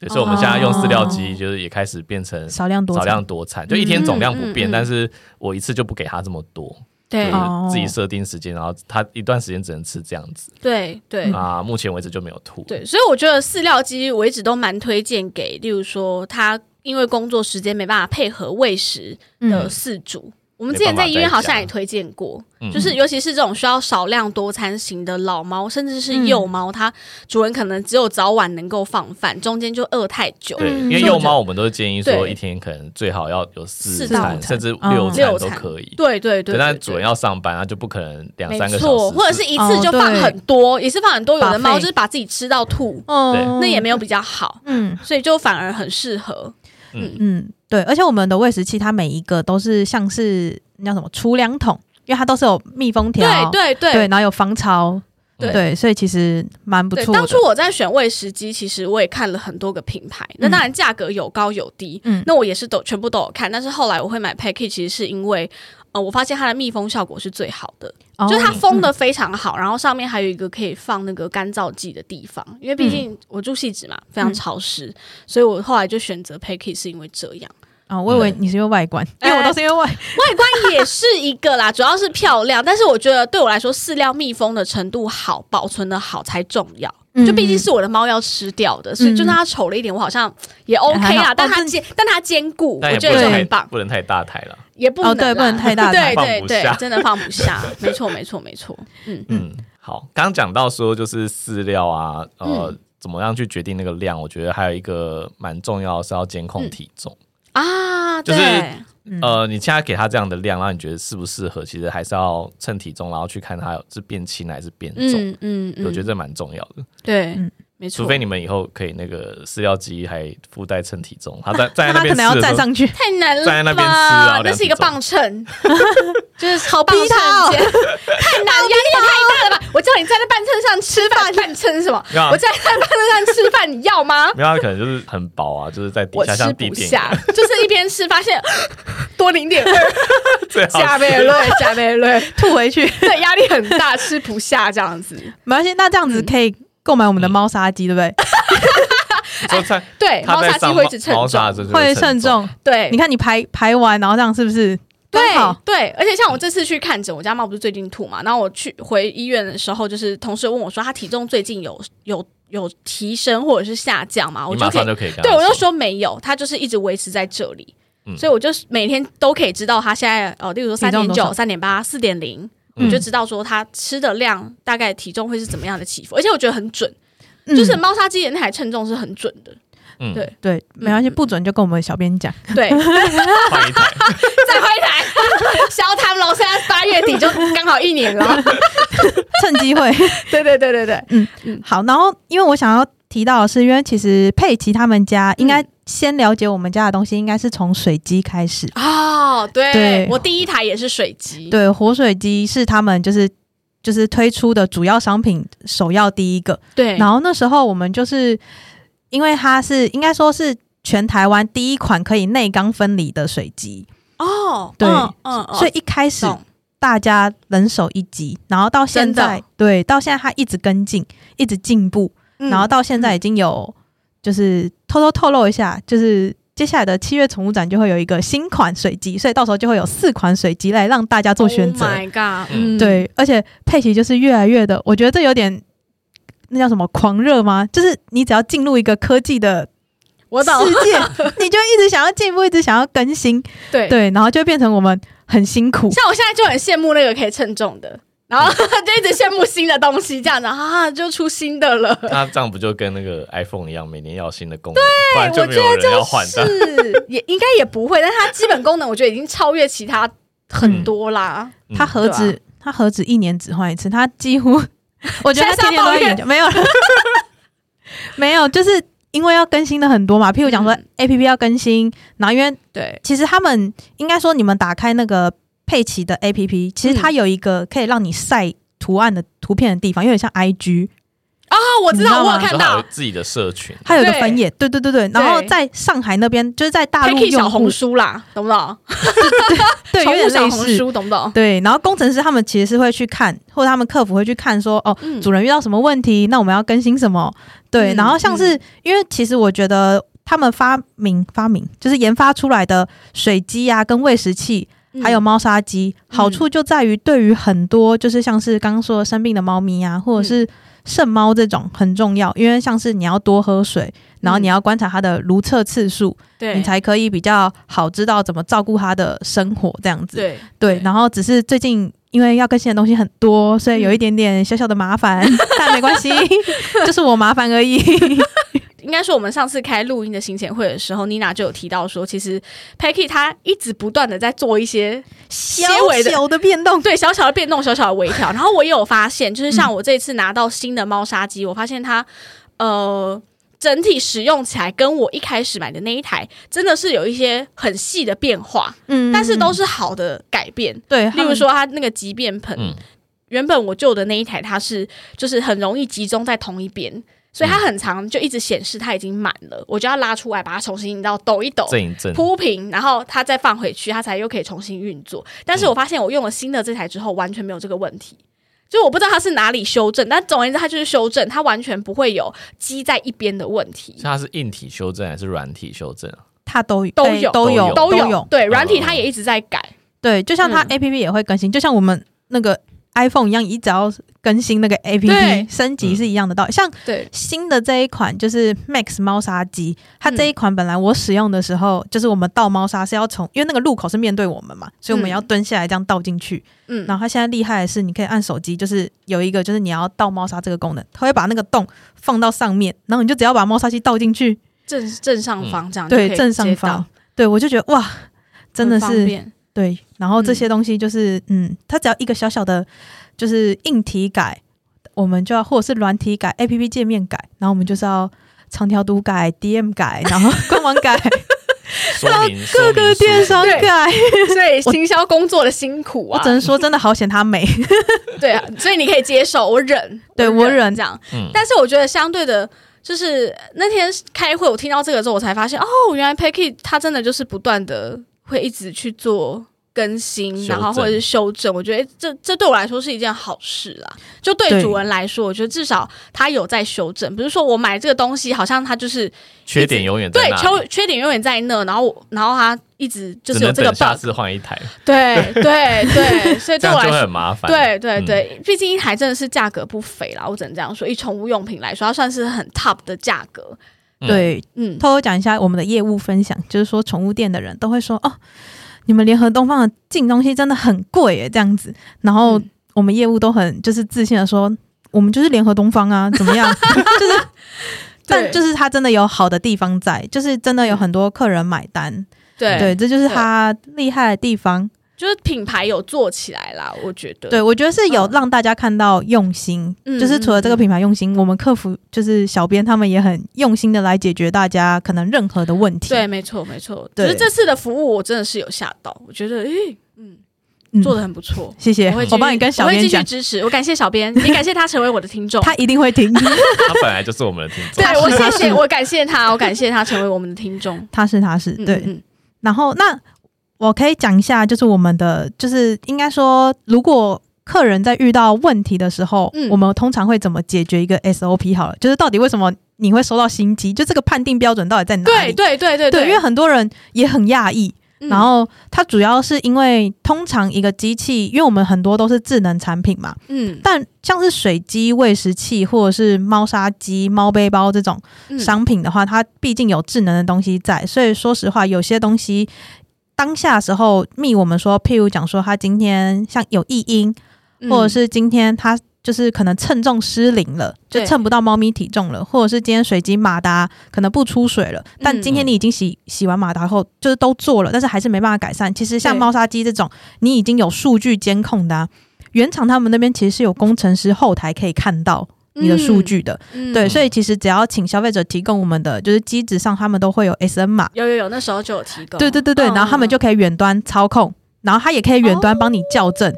对，所以我们现在用饲料机，就是也开始变成少量多少量多产，就一天总量不变，但是我一次就不给它这么多。对，自己设定时间，然后他一段时间只能吃这样子。对对啊，目前为止就没有吐。对，所以我觉得饲料机我一直都蛮推荐给，例如说他因为工作时间没办法配合喂食的饲主。我们之前在医院好像也推荐过，就是尤其是这种需要少量多餐型的老猫，甚至是幼猫，它主人可能只有早晚能够放饭，中间就饿太久。对，因为幼猫我们都是建议说一天可能最好要有四餐，甚至六餐都可以。对对对，但主人要上班，啊就不可能两三个小时，或者是一次就放很多，也是放很多。有的猫就是把自己吃到吐，那也没有比较好。嗯，所以就反而很适合。嗯嗯。对，而且我们的喂食器它每一个都是像是那叫什么储粮桶，因为它都是有密封条，对对对，然后有防潮，对，所以其实蛮不错。当初我在选喂食机，其实我也看了很多个品牌，那当然价格有高有低，嗯，那我也是都全部都有看，但是后来我会买 Packy，其实是因为。呃，我发现它的密封效果是最好的，就是它封的非常好，然后上面还有一个可以放那个干燥剂的地方，因为毕竟我住细致嘛，非常潮湿，所以我后来就选择 Packy 是因为这样。啊，我以为你是因为外观，因为我都是因为外 外观也是一个啦，主要是漂亮。但是我觉得对我来说，饲料密封的程度好，保存的好才重要。就毕竟是我的猫要吃掉的，所以就算它丑了一点，我好像也 OK 啦。但它坚，但它坚固，我觉得就很棒。不能太大台了，也不能对，不能太大 台，对对对，真的放不下。没错，没错，没错。嗯嗯，好，刚刚讲到说就是饲料啊，呃，怎么样去决定那个量？我觉得还有一个蛮重要是要监控体重。啊，就是呃，你现在给他这样的量，然后你觉得适不适合？其实还是要称体重，然后去看他是变轻还是变重。嗯，我觉得这蛮重要的。对，没错。除非你们以后可以那个饲料机还附带称体重，他在 在那边可能要站上去，太难了。站在那边吃啊，那是一个磅秤，就是好逼他，太难，压力也太大了吧？我叫你站在半秤上吃饭，半秤什么？我站在半秤上吃饭，你要吗？没有，可能就是很饱啊，就是在底下像地垫，就是一边吃发现 多零点二，加倍累，加倍累，吐回去，对，压力很大，吃不下这样子。没关系，那这样子可以购买我们的猫砂机，对不对？对，猫砂机会一直称重，会称重。对，你看你排排完，然后这样是不是？对对，而且像我这次去看诊，我家猫不是最近吐嘛，然后我去回医院的时候，就是同事问我说，它体重最近有有有提升或者是下降嘛？我马上就可以，对我就说没有，它就是一直维持在这里，所以我就每天都可以知道它现在呃，例如说三点九、三点八、四点零，我就知道说他吃的量大概体重会是怎么样的起伏，而且我觉得很准，就是猫砂机的那台称重是很准的。嗯，对对，没关系，不准就跟我们小编讲。对，换一台，再换一台。小唐龙现在八月底就刚好一年了，趁机会。对对对对对，嗯嗯，好。然后，因为我想要提到的是，因为其实佩奇他们家应该先了解我们家的东西，应该是从水机开始哦。对，我第一台也是水机。对，活水机是他们就是就是推出的主要商品，首要第一个。对，然后那时候我们就是。因为它是应该说是全台湾第一款可以内缸分离的水机哦，对，嗯，所以一开始大家人手一机，然后到现在，对，到现在它一直跟进，一直进步，然后到现在已经有，就是偷偷透露一下，就是接下来的七月宠物展就会有一个新款水机，所以到时候就会有四款水机来让大家做选择。My God，对，而且佩奇就是越来越的，我觉得这有点。那叫什么狂热吗？就是你只要进入一个科技的我世界，你就一直想要进步，一直想要更新，对对，然后就变成我们很辛苦。像我现在就很羡慕那个可以称重的，然后 就一直羡慕新的东西，这样子啊，就出新的了。那这样不就跟那个 iPhone 一样，每年要新的功能？对，我觉得就是也 应该也不会，但它基本功能我觉得已经超越其他很多啦。它何止它何止一年只换一次，它几乎。我觉得他天天都在研究，没有，没有，就是因为要更新的很多嘛。譬如讲说，A P P 要更新，然后因为对，其实他们应该说，你们打开那个佩奇的 A P P，其实它有一个可以让你晒图案的图片的地方，有点像 I G 哦我知道，我有看到自己的社群，它有一个分页，对对对对。然后在上海那边，就是在大陆用小红书啦，懂不懂？对，有点类似，懂不懂？对。然后工程师他们其实是会去看，或者他们客服会去看，说哦，主人遇到什么问题，那我们要更新什么？对。然后像是因为其实我觉得他们发明发明就是研发出来的水机啊，跟喂食器。还有猫砂机，好处就在于对于很多就是像是刚刚说生病的猫咪啊，或者是肾猫这种很重要，因为像是你要多喝水，然后你要观察它的如厕次数，对你才可以比较好知道怎么照顾它的生活这样子。对。对，然后只是最近因为要更新的东西很多，所以有一点点小小的麻烦，但没关系，就是我麻烦而已。应该说，我们上次开录音的行前会的时候，妮娜就有提到说，其实 Peggy 她一直不断的在做一些小小的变动，对，小小的变动，小小的微调。然后我也有发现，就是像我这次拿到新的猫砂机，我发现它呃整体使用起来跟我一开始买的那一台真的是有一些很细的变化，嗯，但是都是好的改变。对，例如说它那个集便盆，原本我旧的那一台它是就是很容易集中在同一边。所以它很长，就一直显示它已经满了，我就要拉出来，把它重新你知道抖一抖，铺平，然后它再放回去，它才又可以重新运作。但是我发现我用了新的这台之后，完全没有这个问题。就我不知道它是哪里修正，但总而言之，它就是修正，它完全不会有积在一边的问题。它是硬体修正还是软体修正啊？它都都有都有都有。对，软体它也一直在改。对，就像它 A P P 也会更新，就像我们那个。iPhone 一样，你只要更新那个 APP 升级是一样的道理。像新的这一款就是 Max 猫砂机，它这一款本来我使用的时候，就是我们倒猫砂是要从，因为那个入口是面对我们嘛，所以我们要蹲下来这样倒进去。嗯，然后它现在厉害的是，你可以按手机，就是有一个就是你要倒猫砂这个功能，它会把那个洞放到上面，然后你就只要把猫砂机倒进去，正正上方这样对正上方，对我就觉得哇，真的是。对，然后这些东西就是，嗯，它只要一个小小的，就是硬体改，我们就要或者是软体改，A P P 界面改，然后我们就是要长条图改，D M 改，然后 官网改，然后各个电商改，所以行销工作的辛苦啊，我只能说真的好显它美，对啊，所以你可以接受，我忍，对我忍这样，但是我觉得相对的，就是那天开会，我听到这个之后，我才发现，哦，原来 Peggy 他真的就是不断的。会一直去做更新，然后或者是修正，我觉得这这对我来说是一件好事啦。就对主人来说，我觉得至少他有在修正，不是说我买这个东西好像他就是缺点永远对缺缺点永远在那，然后然后他一直就是有这个下次换一台，对对对，所以对我来说很麻烦。对对对，毕竟一台真的是价格不菲啦，我只能这样说。以宠物用品来说，它算是很 top 的价格。对，嗯，偷偷讲一下我们的业务分享，就是说宠物店的人都会说，哦，你们联合东方的进东西真的很贵耶，这样子。然后我们业务都很就是自信的说，我们就是联合东方啊，怎么样？就是，但就是他真的有好的地方在，就是真的有很多客人买单。对，对，这就是他厉害的地方。就是品牌有做起来啦，我觉得。对，我觉得是有让大家看到用心。嗯。就是除了这个品牌用心，我们客服就是小编他们也很用心的来解决大家可能任何的问题。对，没错，没错。对。是这次的服务我真的是有吓到，我觉得，诶，嗯，做的很不错。谢谢。我帮你跟小编讲。支持，我感谢小编，也感谢他成为我的听众。他一定会听。他本来就是我们的听众。对，我 谢谢，我感谢他，我感谢他成为我们的听众。他是，他是，对。嗯然后那。我可以讲一下，就是我们的，就是应该说，如果客人在遇到问题的时候，我们通常会怎么解决一个 SOP？好了，就是到底为什么你会收到新机？就这个判定标准到底在哪里？对对对对对，因为很多人也很讶异。然后它主要是因为通常一个机器，因为我们很多都是智能产品嘛，嗯，但像是水机、喂食器或者是猫砂机、猫背包这种商品的话，它毕竟有智能的东西在，所以说实话，有些东西当下时候密我们说，譬如讲说他今天像有异音，或者是今天他。就是可能称重失灵了，就称不到猫咪体重了，或者是今天水晶马达可能不出水了，但今天你已经洗洗完马达后，就是都做了，但是还是没办法改善。其实像猫砂机这种，你已经有数据监控的，原厂他们那边其实是有工程师后台可以看到你的数据的，对，所以其实只要请消费者提供我们的，就是机子上他们都会有 S N 码，有有有，那时候就有提供，对对对对，然后他们就可以远端操控，然后他也可以远端帮你校正。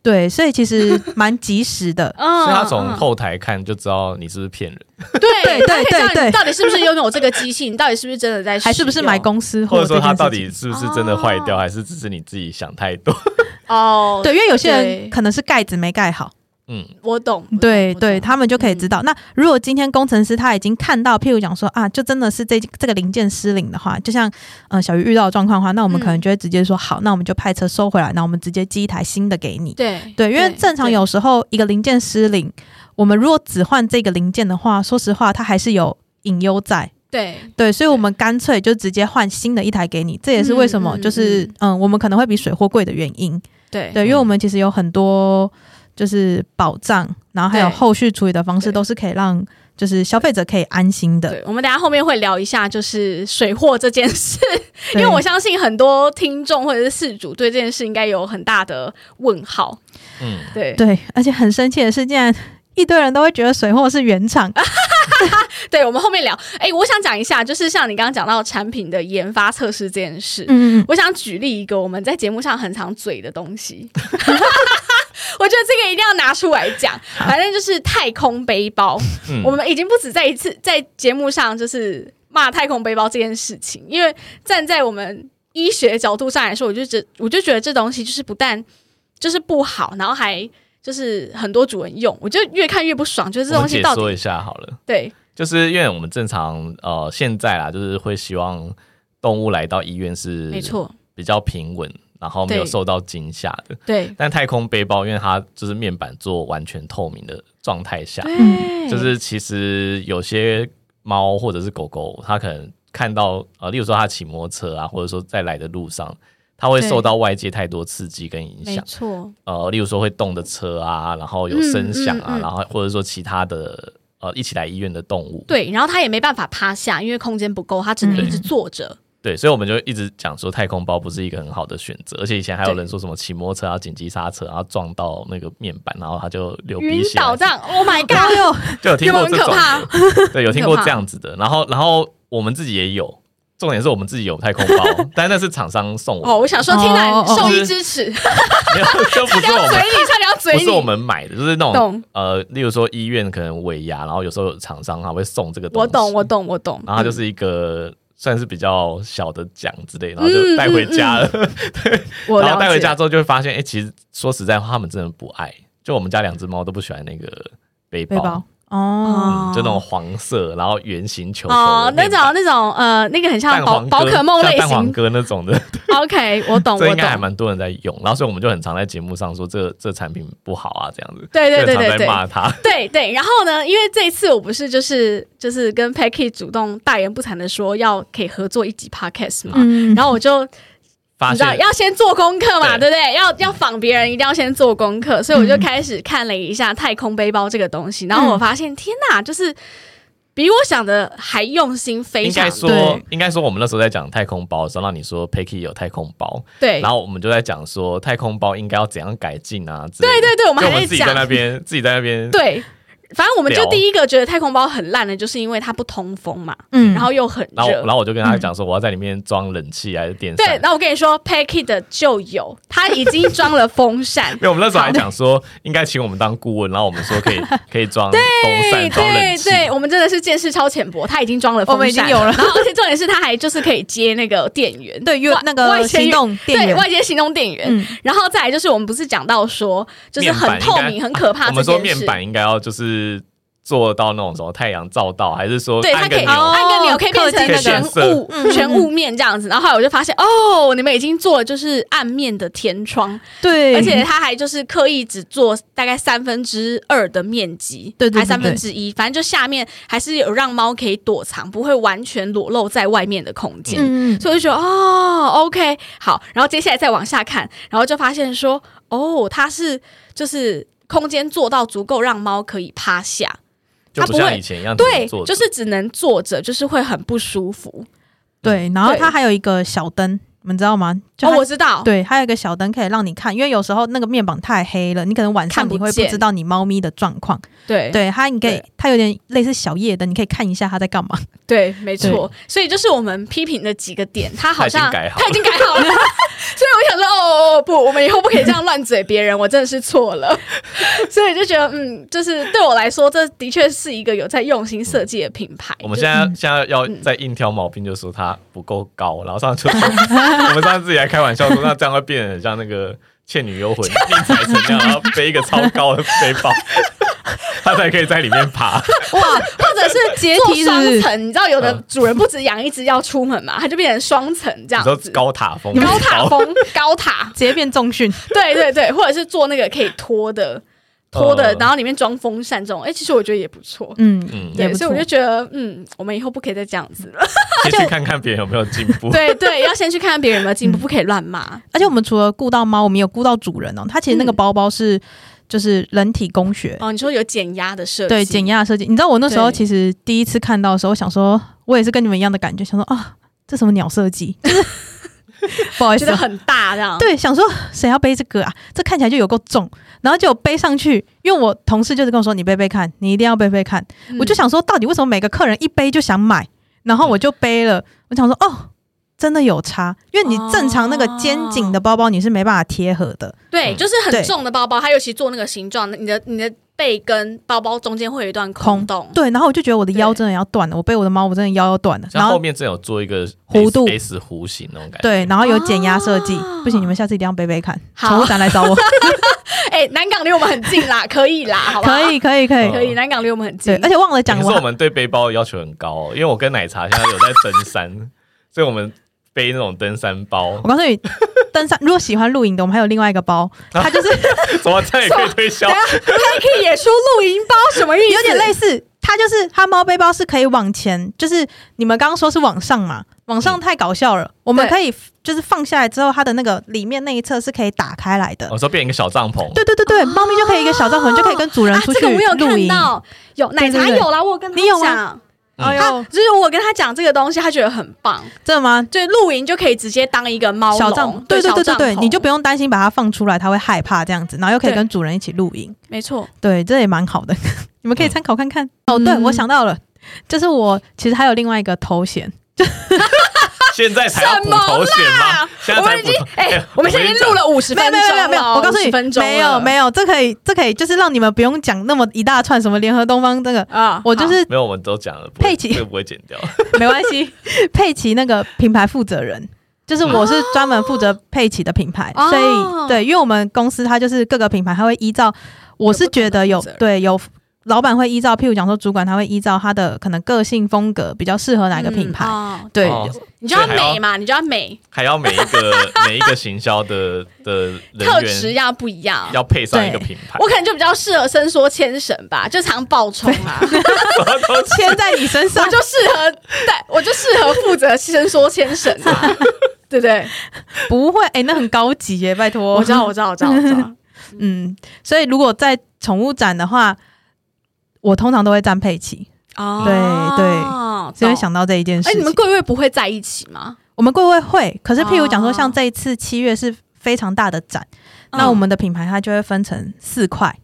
对，所以其实蛮及时的。所以他从后台看就知道你是不是骗人。对对对对，到底是不是拥有这个机器？你到底是不是真的在？还是不是买公司？或者说他到底是不是真的坏掉？还是只是你自己想太多？哦，对，因为有些人可能是盖子没盖好。嗯，我懂。对对，他们就可以知道。那如果今天工程师他已经看到，譬如讲说啊，就真的是这这个零件失灵的话，就像呃小鱼遇到的状况的话，那我们可能就会直接说好，那我们就派车收回来，那我们直接寄一台新的给你。对对，因为正常有时候一个零件失灵，我们如果只换这个零件的话，说实话它还是有隐忧在。对对，所以我们干脆就直接换新的一台给你。这也是为什么就是嗯，我们可能会比水货贵的原因。对对，因为我们其实有很多。就是保障，然后还有后续处理的方式，都是可以让就是消费者可以安心的。对，我们等下后面会聊一下，就是水货这件事，因为我相信很多听众或者是事主对这件事应该有很大的问号。嗯，对对，而且很生气的是，竟然一堆人都会觉得水货是原厂。对，我们后面聊。哎，我想讲一下，就是像你刚刚讲到产品的研发测试这件事。嗯嗯，我想举例一个我们在节目上很常嘴的东西。我觉得这个一定要拿出来讲，反正就是太空背包。我们已经不止在一次在节目上就是骂太空背包这件事情，因为站在我们医学角度上来说，我就觉我就觉得这东西就是不但就是不好，然后还就是很多主人用，我就越看越不爽。就是这东西到底说一下好了，对，就是因为我们正常呃现在啦，就是会希望动物来到医院是没错比较平稳。然后没有受到惊吓的，对。但太空背包，因为它就是面板做完全透明的状态下，就是其实有些猫或者是狗狗，它可能看到呃，例如说它骑摩托车啊，或者说在来的路上，它会受到外界太多刺激跟影响，没错。呃，例如说会动的车啊，然后有声响啊，然后或者说其他的呃一起来医院的动物，对。然后他也没办法趴下，因为空间不够，他只能一直坐着。对，所以我们就一直讲说太空包不是一个很好的选择，而且以前还有人说什么骑摩托车要紧急刹车，然后撞到那个面板，然后他就流鼻血。倒这样，Oh my God！就有听过这种，对，有听过这样子的。然后，然后我们自己也有，重点是我们自己有太空包，但那是厂商送我。哦，我想说，天然受益支持，没有，就不是我们嘴里，差点要嘴里，不是我们买的，就是那种呃，例如说医院可能尾牙，然后有时候厂商还会送这个东西。我懂，我懂，我懂。然后它就是一个。算是比较小的奖之类，然后就带回家了。对，然后带回家之后就会发现，哎，其实说实在话，他们真的不爱。就我们家两只猫都不喜欢那个背包。哦，就那种黄色，然后圆形球球哦，那种那种呃，那个很像宝宝可梦类型，蛋黄哥那种的。OK，我懂，这应该还蛮多人在用，然后所以我们就很常在节目上说这这产品不好啊，这样子。对对对对对，骂他。对对，然后呢，因为这一次我不是就是就是跟 Packy 主动大言不惭的说要可以合作一集 Podcast 嘛，然后我就。你知道要先做功课嘛，对不对？要要仿别人，一定要先做功课。所以我就开始看了一下太空背包这个东西，然后我发现，天哪，就是比我想的还用心，非常。应该说，应该说，我们那时候在讲太空包的时候，让你说 Picky 有太空包，对。然后我们就在讲说太空包应该要怎样改进啊？对对对，我们还在自己在那边，自己在那边，对。反正我们就第一个觉得太空包很烂的，就是因为它不通风嘛，嗯，然后又很热，然后我就跟他讲说，我要在里面装冷气还是电扇？对，那我跟你说 p a c k e 的就有，他已经装了风扇。因为我们那时候还讲说，应该请我们当顾问，然后我们说可以 可以装风扇、装冷气。对，我们真的是见识超浅薄，他已经装了风扇，我们已经有了。然后 而且重点是他还就是可以接那个电源，对，有那个行动电源，外接行动电源。然后再来就是我们不是讲到说，就是很透明、很可怕。我们说面板应该要就是。做到那种什么太阳照到，还是说对它可以按个钮可以变成全雾全雾面这样子？然后后来我就发现哦，你们已经做了就是暗面的天窗，对，而且它还就是刻意只做大概三分之二的面积，对，还三分之一，反正就下面还是有让猫可以躲藏，不会完全裸露在外面的空间。嗯所以我就觉得哦，OK，好，然后接下来再往下看，然后就发现说哦，它是就是空间做到足够让猫可以趴下。它不像以前一样，对，就是只能坐着，就是会很不舒服。对，然后它还有一个小灯，你们知道吗？哦，我知道。对，还有一个小灯可以让你看，因为有时候那个面板太黑了，你可能晚上你会不知道你猫咪的状况。对，对，它你可以，它有点类似小夜灯，你可以看一下它在干嘛。对，没错。所以就是我们批评的几个点，它好像它已经改好了。所以我想说，哦不，我们以后不可以这样乱嘴别人，我真的是错了。所以就觉得，嗯，就是对我来说，这的确是一个有在用心设计的品牌。我们现在现在要再硬挑毛病，就说它不够高，然后上次 我们上次自己还开玩笑说，那这样会变得很像那个。倩女幽魂宁采臣那样，然后背一个超高的背包，他才可以在里面爬。哇，或者是阶梯双层，你知道有的主人不止养一只要出门嘛，他就变成双层这样子。高塔风，高塔风，高塔直接变重训。对对对，或者是做那个可以拖的。拖的，然后里面装风扇这种，哎，其实我觉得也不错，嗯嗯，对，所以我就觉得，嗯，我们以后不可以再这样子了，先 去看看别人有没有进步，对对，要先去看看别人有没有进步，不可以乱骂。而且我们除了顾到猫，我们有顾到主人哦。它其实那个包包是就是人体工学哦，你说有减压的设计，对，减压的设计。你知道我那时候其实第一次看到的时候，想说我也是跟你们一样的感觉，想说啊，这什么鸟设计？不好意思，很大这样。对，想说谁要背这个啊？这看起来就有够重，然后就背上去。因为我同事就是跟我说：“你背背看，你一定要背背看。”我就想说，到底为什么每个客人一背就想买？然后我就背了。我想说，哦，真的有差，因为你正常那个肩颈的包包你是没办法贴合的。对，就是很重的包包，它尤其做那个形状，你的你的。背跟包包中间会有一段空洞，对，然后我就觉得我的腰真的要断了。我背我的猫，我真的腰要断了。然后后面真有做一个弧度 S 弧形那种感觉，对，然后有减压设计。不行，你们下次一定要背背看。宠物展来找我。哎，南港离我们很近啦，可以啦，好吧？可以，可以，可以，可以。南港离我们很近，而且忘了讲，是我们对背包的要求很高，因为我跟奶茶现在有在登山，所以我们。背那种登山包，我告诉你，登山如果喜欢露营的，我们还有另外一个包，它就是什么这也可以推销，它也可以也出露营包，什么意思？有点类似，它就是它猫背包是可以往前，就是你们刚刚说是往上嘛，往上太搞笑了，我们可以就是放下来之后，它的那个里面那一侧是可以打开来的，我说变一个小帐篷，对对对对，猫咪就可以一个小帐篷，就可以跟主人出去露营。有看到，有奶茶有了，我跟你讲。哎呦，就是我跟他讲这个东西，他觉得很棒，真的吗？就露营就可以直接当一个猫小帐，对对对对对，你就不用担心把它放出来，它会害怕这样子，然后又可以跟主人一起露营，没错，对，这也蛮好的，你们可以参考看看。哦，对，我想到了，就是我其实还有另外一个头衔。现在才要补头衔吗？我们已经哎，我们现在已经录了五十分钟，没有没有没有，我告诉你，分钟没有没有，这可以这可以，就是让你们不用讲那么一大串什么联合东方这个。啊，我就是没有，我们都讲了，佩奇。不会剪掉，没关系，佩奇那个品牌负责人，就是我是专门负责佩奇的品牌，所以对，因为我们公司它就是各个品牌，它会依照，我是觉得有对有。老板会依照，譬如讲说，主管他会依照他的可能个性风格，比较适合哪个品牌。对，你就要美嘛，你就要美，还要每一个每一个行销的的特质要不一样，要配上一个品牌。我可能就比较适合伸缩牵绳吧，就常爆冲啊，牵在你身上，我就适合带，我就适合负责伸缩牵绳啊，对不对？不会，哎，那很高级耶，拜托。我知道，我知道，我知道，我知道。嗯，所以如果在宠物展的话。我通常都会站佩奇，哦，对对，就会想到这一件事。哎，你们柜位不会在一起吗？我们柜位会，可是譬如讲说，像这一次七月是非常大的展，那我们的品牌它就会分成四块，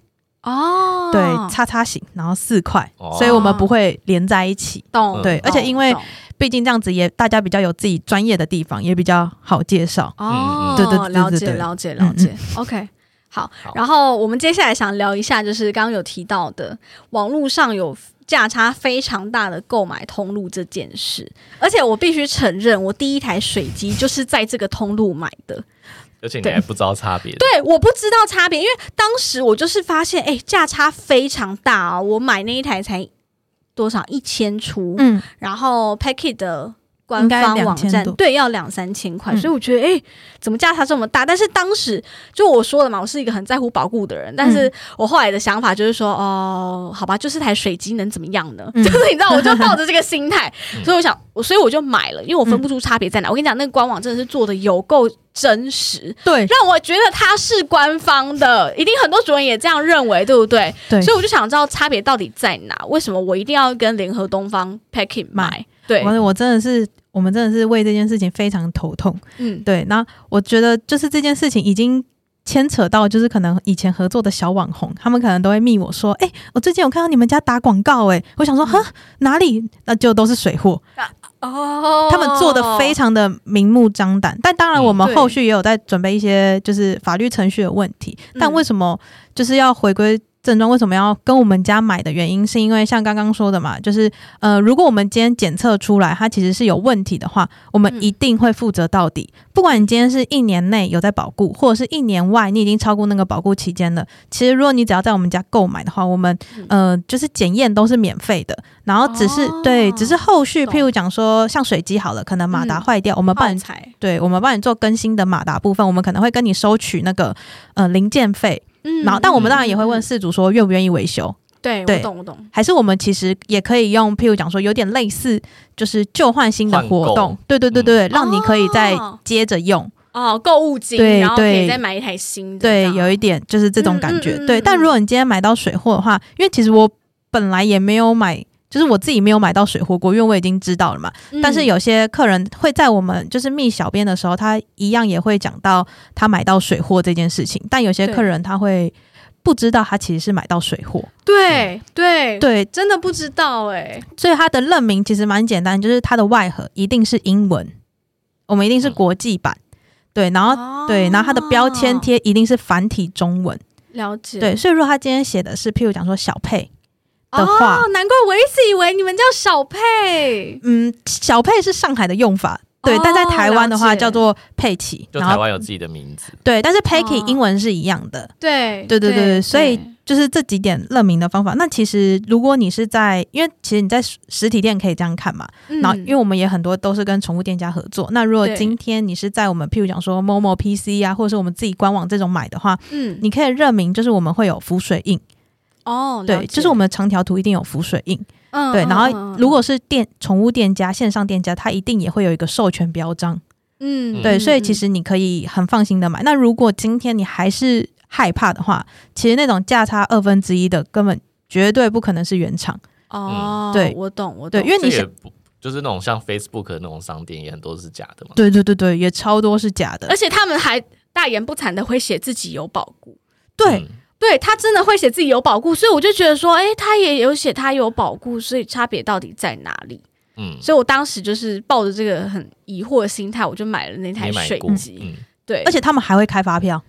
哦，对，叉叉型，然后四块，所以我们不会连在一起。懂，对，而且因为毕竟这样子也大家比较有自己专业的地方，也比较好介绍。哦，对对对，了解了解了解，OK。好，然后我们接下来想聊一下，就是刚刚有提到的网络上有价差非常大的购买通路这件事。而且我必须承认，我第一台水机就是在这个通路买的，而且你还不知道差别。对，我不知道差别，因为当时我就是发现，哎，价差非常大啊！我买那一台才多少一千出，嗯，然后 Packet 的。官方网站对要两三千块，所以我觉得哎，怎么价差这么大？但是当时就我说了嘛，我是一个很在乎保固的人。但是我后来的想法就是说，哦，好吧，就是台水机能怎么样呢？就是 你知道，我就抱着这个心态，所以我想，我所以我就买了，因为我分不出差别在哪。我跟你讲，那个官网真的是做的有够真实，对，让我觉得它是官方的，一定很多主人也这样认为，对不对？对，所以我就想知道差别到底在哪？为什么我一定要跟联合东方 Packing 买？对，我我真的是。我们真的是为这件事情非常头痛。嗯，对。那我觉得就是这件事情已经牵扯到，就是可能以前合作的小网红，他们可能都会密我说：“哎，我最近有看到你们家打广告。”哎，我想说，哈，哪里？那就都是水货。哦，他们做的非常的明目张胆。但当然，我们后续也有在准备一些就是法律程序的问题。但为什么就是要回归？症状为什么要跟我们家买的原因，是因为像刚刚说的嘛，就是呃，如果我们今天检测出来它其实是有问题的话，我们一定会负责到底。不管你今天是一年内有在保固，或者是一年外你已经超过那个保固期间了，其实如果你只要在我们家购买的话，我们呃就是检验都是免费的，然后只是对，只是后续譬如讲说像水机好了，可能马达坏掉，我们帮你对，我们帮你做更新的马达部分，我们可能会跟你收取那个呃零件费。嗯，然后，但我们当然也会问事主说愿不愿意维修。对，我懂，我懂。还是我们其实也可以用，譬如讲说，有点类似，就是旧换新的活动。对，对，对，对，让你可以再接着用。哦，购物金，然后可以再买一台新的。对，有一点就是这种感觉。对，但如果你今天买到水货的话，因为其实我本来也没有买。就是我自己没有买到水货过，因为我已经知道了嘛。但是有些客人会在我们就是密小编的时候，他一样也会讲到他买到水货这件事情。但有些客人他会不知道他其实是买到水货。对对对，真的不知道哎。所以他的认名其实蛮简单，就是它的外盒一定是英文，我们一定是国际版。对，然后对，然后它的标签贴一定是繁体中文。了解。对，所以如果他今天写的是譬如讲说小佩。的话，难怪我一直以为你们叫小佩。嗯，小佩是上海的用法，对，但在台湾的话叫做佩奇，就台湾有自己的名字。对，但是 Peggy 英文是一样的。对，对，对，对，所以就是这几点认名的方法。那其实如果你是在，因为其实你在实体店可以这样看嘛。然后，因为我们也很多都是跟宠物店家合作。那如果今天你是在我们譬如讲说某某 PC 啊，或者是我们自己官网这种买的话，嗯，你可以认名，就是我们会有浮水印。哦，对，就是我们的长条图一定有浮水印，嗯，对，然后如果是店宠物店家、线上店家，它一定也会有一个授权标章，嗯，对，所以其实你可以很放心的买。那如果今天你还是害怕的话，其实那种价差二分之一的根本绝对不可能是原厂。哦，对，我懂，我懂，因为你想，就是那种像 Facebook 那种商店也很多是假的嘛，对对对对，也超多是假的，而且他们还大言不惭的会写自己有保固，对。对他真的会写自己有保固，所以我就觉得说，哎，他也有写他有保固，所以差别到底在哪里？嗯，所以我当时就是抱着这个很疑惑的心态，我就买了那台水机。对，而且他们还会开发票，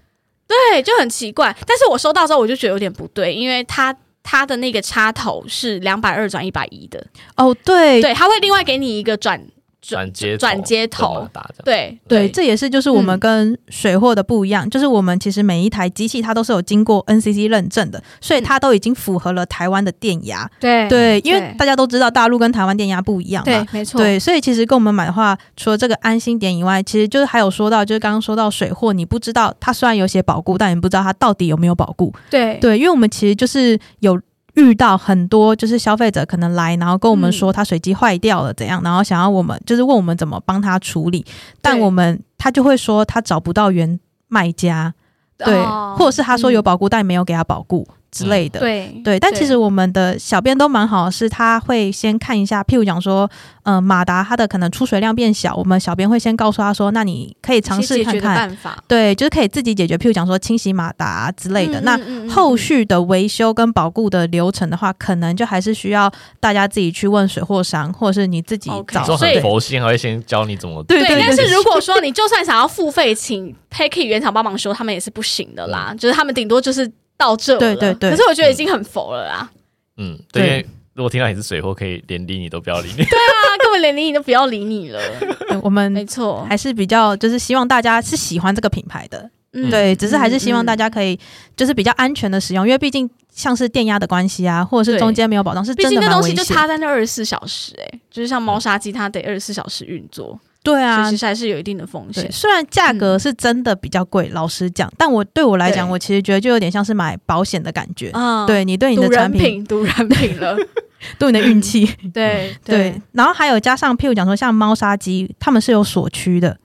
对，就很奇怪。但是我收到之后，我就觉得有点不对，因为他他的那个插头是两百二转一百一的。哦，对，对，他会另外给你一个转。转接转接头，对对，这也是就是我们跟水货的不一样，就是我们其实每一台机器它都是有经过 NCC 认证的，所以它都已经符合了台湾的电压。对对，因为大家都知道大陆跟台湾电压不一样嘛，对，没错。对，所以其实跟我们买的话，除了这个安心点以外，其实就是还有说到，就是刚刚说到水货，你不知道它虽然有写保固，但你不知道它到底有没有保固。对对，因为我们其实就是有。遇到很多就是消费者可能来，然后跟我们说他水机坏掉了怎样，然后想要我们就是问我们怎么帮他处理，但我们他就会说他找不到原卖家，对，或者是他说有保固但没有给他保固。之类的，对对，但其实我们的小编都蛮好，是他会先看一下，譬如讲说，嗯，马达它的可能出水量变小，我们小编会先告诉他说，那你可以尝试看看，对，就是可以自己解决，譬如讲说清洗马达之类的。那后续的维修跟保固的流程的话，可能就还是需要大家自己去问水货商，或者是你自己找。说很佛心，还会先教你怎么。对对。但是如果说你就算想要付费请 Packy 原厂帮忙修，他们也是不行的啦，就是他们顶多就是。到这，对对对，可是我觉得已经很佛了啦。嗯，对，如果听到你是水货，可以连理你都不要理你。对啊，根本连理你都不要理你了。我们没错，还是比较就是希望大家是喜欢这个品牌的，嗯。对，只是还是希望大家可以就是比较安全的使用，因为毕竟像是电压的关系啊，或者是中间没有保障，是真的那东西就插在那二十四小时，哎，就是像猫砂机，它得二十四小时运作。对啊，其实还是有一定的风险。虽然价格是真的比较贵，老实讲，但我对我来讲，我其实觉得就有点像是买保险的感觉。嗯，对你对你的产品 赌人品了，赌你的运气。对对，然后还有加上，譬如讲说像猫砂机，他们是有锁区的。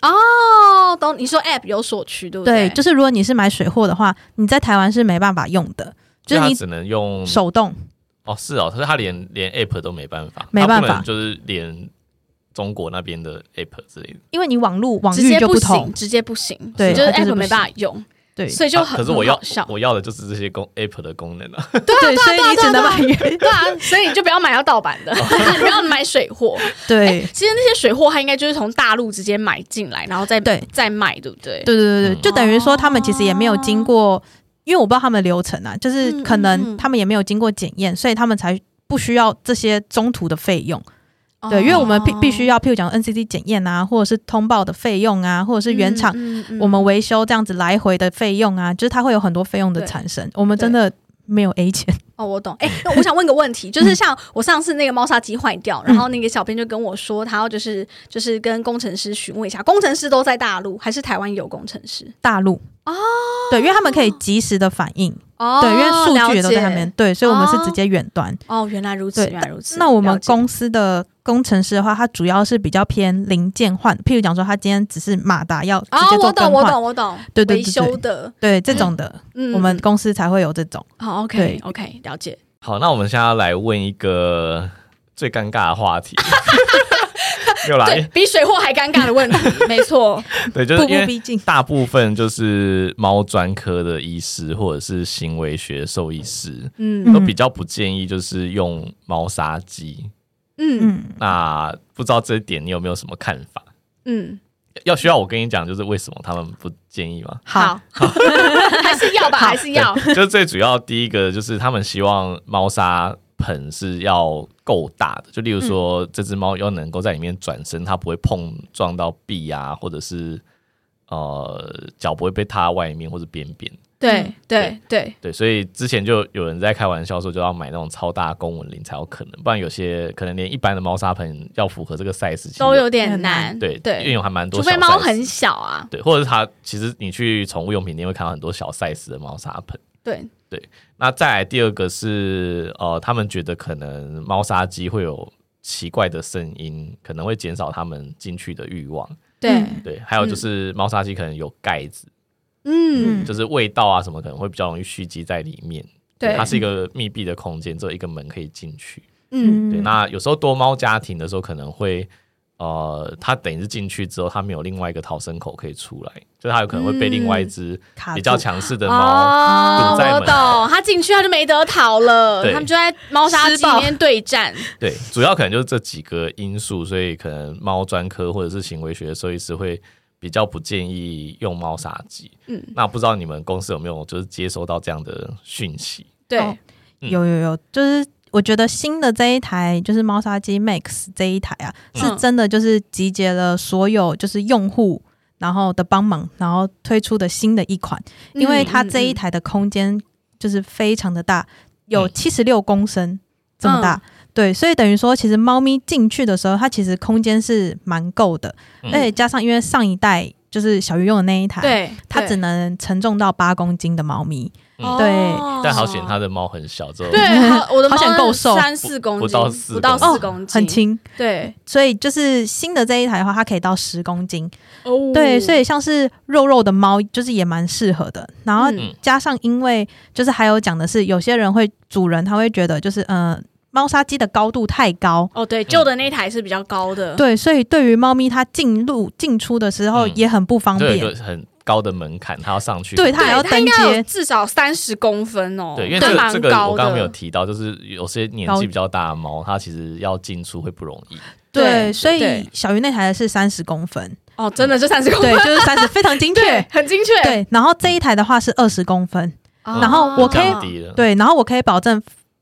哦，懂你说 App 有锁区对不对？对，就是如果你是买水货的话，你在台湾是没办法用的，就是你只能用手动。哦，是哦，可是他连连 App 都没办法，没办法，就是连。中国那边的 app 之类的，因为你网络网域就不同，直接不行，对，就是 app 没办法用。对，所以就很可是我要我要的就是这些功 app 的功能啊。对啊，所以你只能买对啊，所以你就不要买到盗版的，不要买水货。对，其实那些水货它应该就是从大陆直接买进来，然后再对。再卖，对不对？对对对对，就等于说他们其实也没有经过，因为我不知道他们流程啊，就是可能他们也没有经过检验，所以他们才不需要这些中途的费用。对，因为我们必必须要，譬如讲 NCC 检验啊，或者是通报的费用啊，或者是原厂我们维修这样子来回的费用啊，就是它会有很多费用的产生。我们真的没有 A 钱哦，我懂。哎，那我想问个问题，就是像我上次那个猫砂机坏掉，然后那个小编就跟我说，他要就是就是跟工程师询问一下，工程师都在大陆还是台湾有工程师？大陆哦，对，因为他们可以及时的反应。哦，对，因为数据也都在上面，对，所以我们是直接远端。哦，原来如此，原来如此。那我们公司的工程师的话，他主要是比较偏零件换，譬如讲说，他今天只是马达要直接做更换，我懂，我懂，我懂，对对对，维修的，对这种的，嗯我们公司才会有这种。好，OK，OK，了解。好，那我们现在来问一个最尴尬的话题。又来。比水货还尴尬的问题，没错，对，就是因为大部分就是猫专科的医师或者是行为学兽医师，嗯，都比较不建议就是用猫砂机，嗯，那不知道这一点你有没有什么看法？嗯，要需要我跟你讲，就是为什么他们不建议吗？好，还是要吧，还是要，就是最主要第一个就是他们希望猫砂。盆是要够大的，就例如说，这只猫要能够在里面转身，它不会碰撞到壁啊，或者是呃脚不会被踏外面或者边边。对对对对，所以之前就有人在开玩笑说，就要买那种超大公文铃才有可能，不然有些可能连一般的猫砂盆要符合这个 size 都有点难。对对，因为还蛮多，除非猫很小啊。对，或者是它其实你去宠物用品店会看到很多小 size 的猫砂盆。对对。那再来第二个是，呃，他们觉得可能猫砂机会有奇怪的声音，可能会减少他们进去的欲望。对对，还有就是猫砂机可能有盖子，嗯，就是味道啊什么可能会比较容易蓄积在里面。对，它是一个密闭的空间，只有一个门可以进去。嗯，对。那有时候多猫家庭的时候可能会。呃，它等于是进去之后，它没有另外一个逃生口可以出来，就它有可能会被另外一只比较强势的猫堵在门。它进去它就没得逃了，他们就在猫砂机里面对战。对，主要可能就是这几个因素，所以可能猫专科或者是行为学的兽医师会比较不建议用猫砂机。嗯，那不知道你们公司有没有就是接收到这样的讯息？对，有有有，就是。我觉得新的这一台就是猫砂机 Max 这一台啊，是真的就是集结了所有就是用户然后的帮忙，然后推出的新的一款，因为它这一台的空间就是非常的大，有七十六公升这么大，对，所以等于说其实猫咪进去的时候，它其实空间是蛮够的，而且加上因为上一代就是小鱼用的那一台，对，它只能承重到八公斤的猫咪。对，但好险，它的猫很小，之后对，我的猫够瘦，三四公斤，不到四，不到四公斤，很轻。对，所以就是新的这一台的话，它可以到十公斤。哦，对，所以像是肉肉的猫，就是也蛮适合的。然后加上，因为就是还有讲的是，有些人会主人他会觉得，就是嗯，猫砂机的高度太高。哦，对，旧的那台是比较高的。对，所以对于猫咪它进入进出的时候也很不方便。很。高的门槛，它要上去，对，它还要单阶，至少三十公分哦。对，因为这个这个我刚刚没有提到，就是有些年纪比较大的猫，它其实要进出会不容易。对，所以小鱼那台是三十公分哦，真的是三十公分，对，就是三十，非常精确，很精确。对，然后这一台的话是二十公分，然后我可以对，然后我可以保证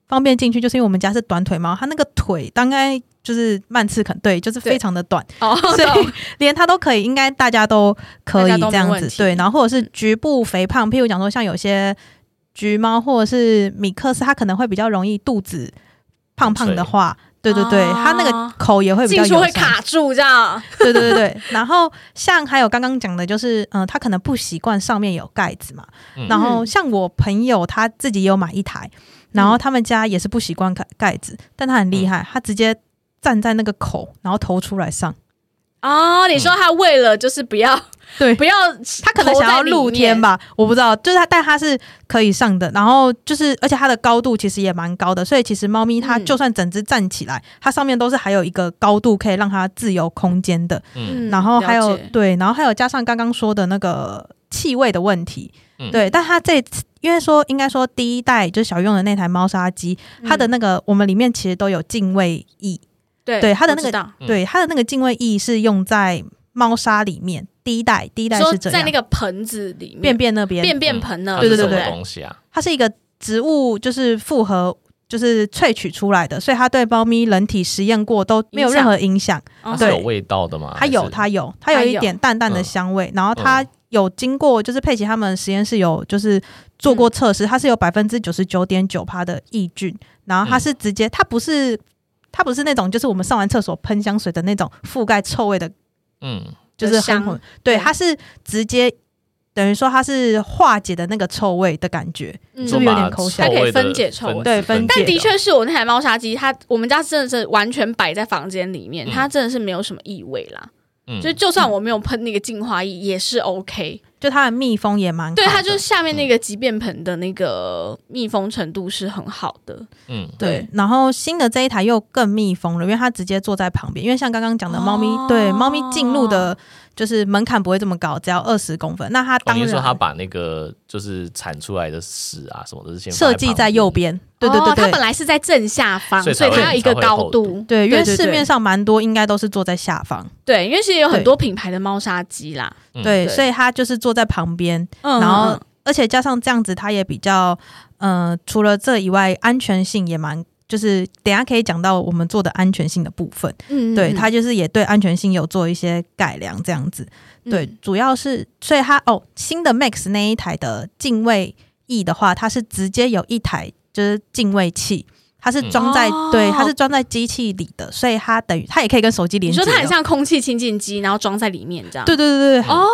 方便进去，就是因为我们家是短腿猫，它那个腿大概。就是慢刺肯对，就是非常的短，所以 连它都可以，应该大家都可以这样子对。然后或者是局部肥胖，譬如讲说像有些橘猫或者是米克斯，它可能会比较容易肚子胖胖的话，对对对，它那个口也会比较会卡住这样。对对对对。然后像还有刚刚讲的，就是嗯，它可能不习惯上面有盖子嘛。然后像我朋友他自己有买一台，然后他们家也是不习惯盖盖子，但他很厉害，他直接。站在那个口，然后头出来上，哦，你说他为了就是不要。对，不要，他可能想要露天吧，我不知道，就是它，但它是可以上的。然后就是，而且它的高度其实也蛮高的，所以其实猫咪它就算整只站起来，它上面都是还有一个高度可以让它自由空间的。嗯，然后还有对，然后还有加上刚刚说的那个气味的问题，对。但它这次因为说应该说第一代就是小用的那台猫砂机，它的那个我们里面其实都有净味液，对对，它的那个对它的那个净味液是用在猫砂里面。第一代，第一代是在那个盆子里面，便便那边，便便盆呢？对对对对，东西啊，它是一个植物，就是复合，就是萃取出来的，所以它对猫咪人体实验过都没有任何影响。对，有味道的吗？它有，它有，它有一点淡淡的香味。然后它有经过，就是佩奇他们实验室有就是做过测试，它是有百分之九十九点九趴的抑菌，然后它是直接，它不是，它不是那种就是我们上完厕所喷香水的那种覆盖臭味的，嗯。就是香，对，它是直接等于说它是化解的那个臭味的感觉，是不是有点抠它可以分解臭味，对，分解。但的确是我那台猫砂机，它我们家真的是完全摆在房间里面，它真的是没有什么异味啦。嗯，就就算我没有喷那个净化液，也是 OK。就它的密封也蛮，对，它就是下面那个集便盆的那个密封程度是很好的。嗯，对。然后新的这一台又更密封了，因为它直接坐在旁边。因为像刚刚讲的，猫咪对猫咪进入的。就是门槛不会这么高，只要二十公分。那他当然说他把那个就是产出来的屎啊什么的先设计在右边。对对对，它本来是在正下方，所以它要一个高度。对，因为市面上蛮多应该都是坐在下方。对，因为其实有很多品牌的猫砂机啦。对，所以它就是坐在旁边，然后而且加上这样子，它也比较呃，除了这以外，安全性也蛮。就是等下可以讲到我们做的安全性的部分，嗯，对，它就是也对安全性有做一些改良，这样子，对，主要是所以它哦，新的 Max 那一台的净味 E 的话，它是直接有一台就是净味器，它是装在对，它是装在机器里的，所以它等于它也可以跟手机连接，你说它很像空气清净机，然后装在里面这样，对对对对，哦，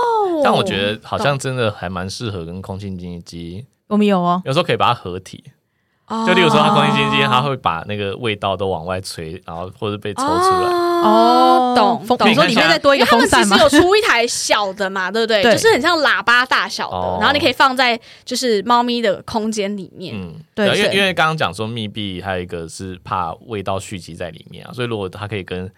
但我觉得好像真的还蛮适合跟空气清净机，我们有哦，有时候可以把它合体。就例如说，它空气清新机，它会把那个味道都往外吹，然后或者被抽出来。哦，懂懂。你说里面再多一个风扇吗？他们其实有出一台小的嘛，对不对？就是很像喇叭大小的，然后你可以放在就是猫咪的空间里面。嗯，对，因为因为刚刚讲说密闭，还有一个是怕味道蓄积在里面啊，所以如果它可以跟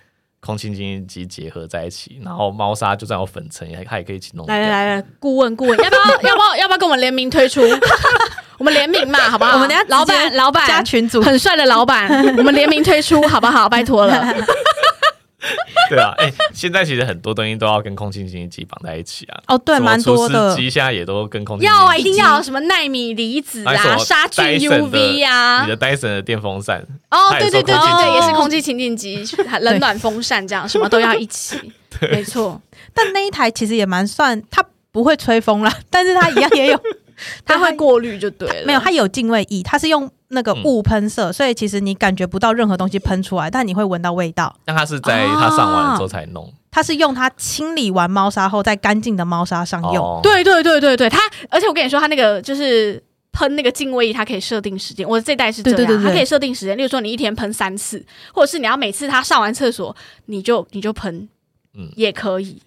空气清新机结合在一起，然后猫砂就算有粉尘，也它也可以一起弄。来来来，顾问顾问，要不要要不要要不要跟我们联名推出？我们联名嘛，好不好？我们等下老板老板加群组，很帅的老板，我们联名推出，好不好？拜托了。对啊，哎，现在其实很多东西都要跟空气清新机绑在一起啊。哦，对，蛮多的。机现在也都跟空气要啊，一定要什么纳米离子啊，杀菌 UV 啊，你的戴森的电风扇哦，对对对对对，也是空气清净机、冷暖风扇这样，什么都要一起。没错，但那一台其实也蛮算，它不会吹风啦，但是它一样也有。它会过滤就对了，没有，它有净味液，它是用那个雾喷射，所以其实你感觉不到任何东西喷出来，但你会闻到味道。但它是在它上完之后才弄，它是用它清理完猫砂后，在干净的猫砂上用。对对对对对，它而且我跟你说，它那个就是喷那个净味液，它可以设定时间。我这代是这样，它可以设定时间，例如说你一天喷三次，或者是你要每次它上完厕所你就你就喷，嗯，也可以。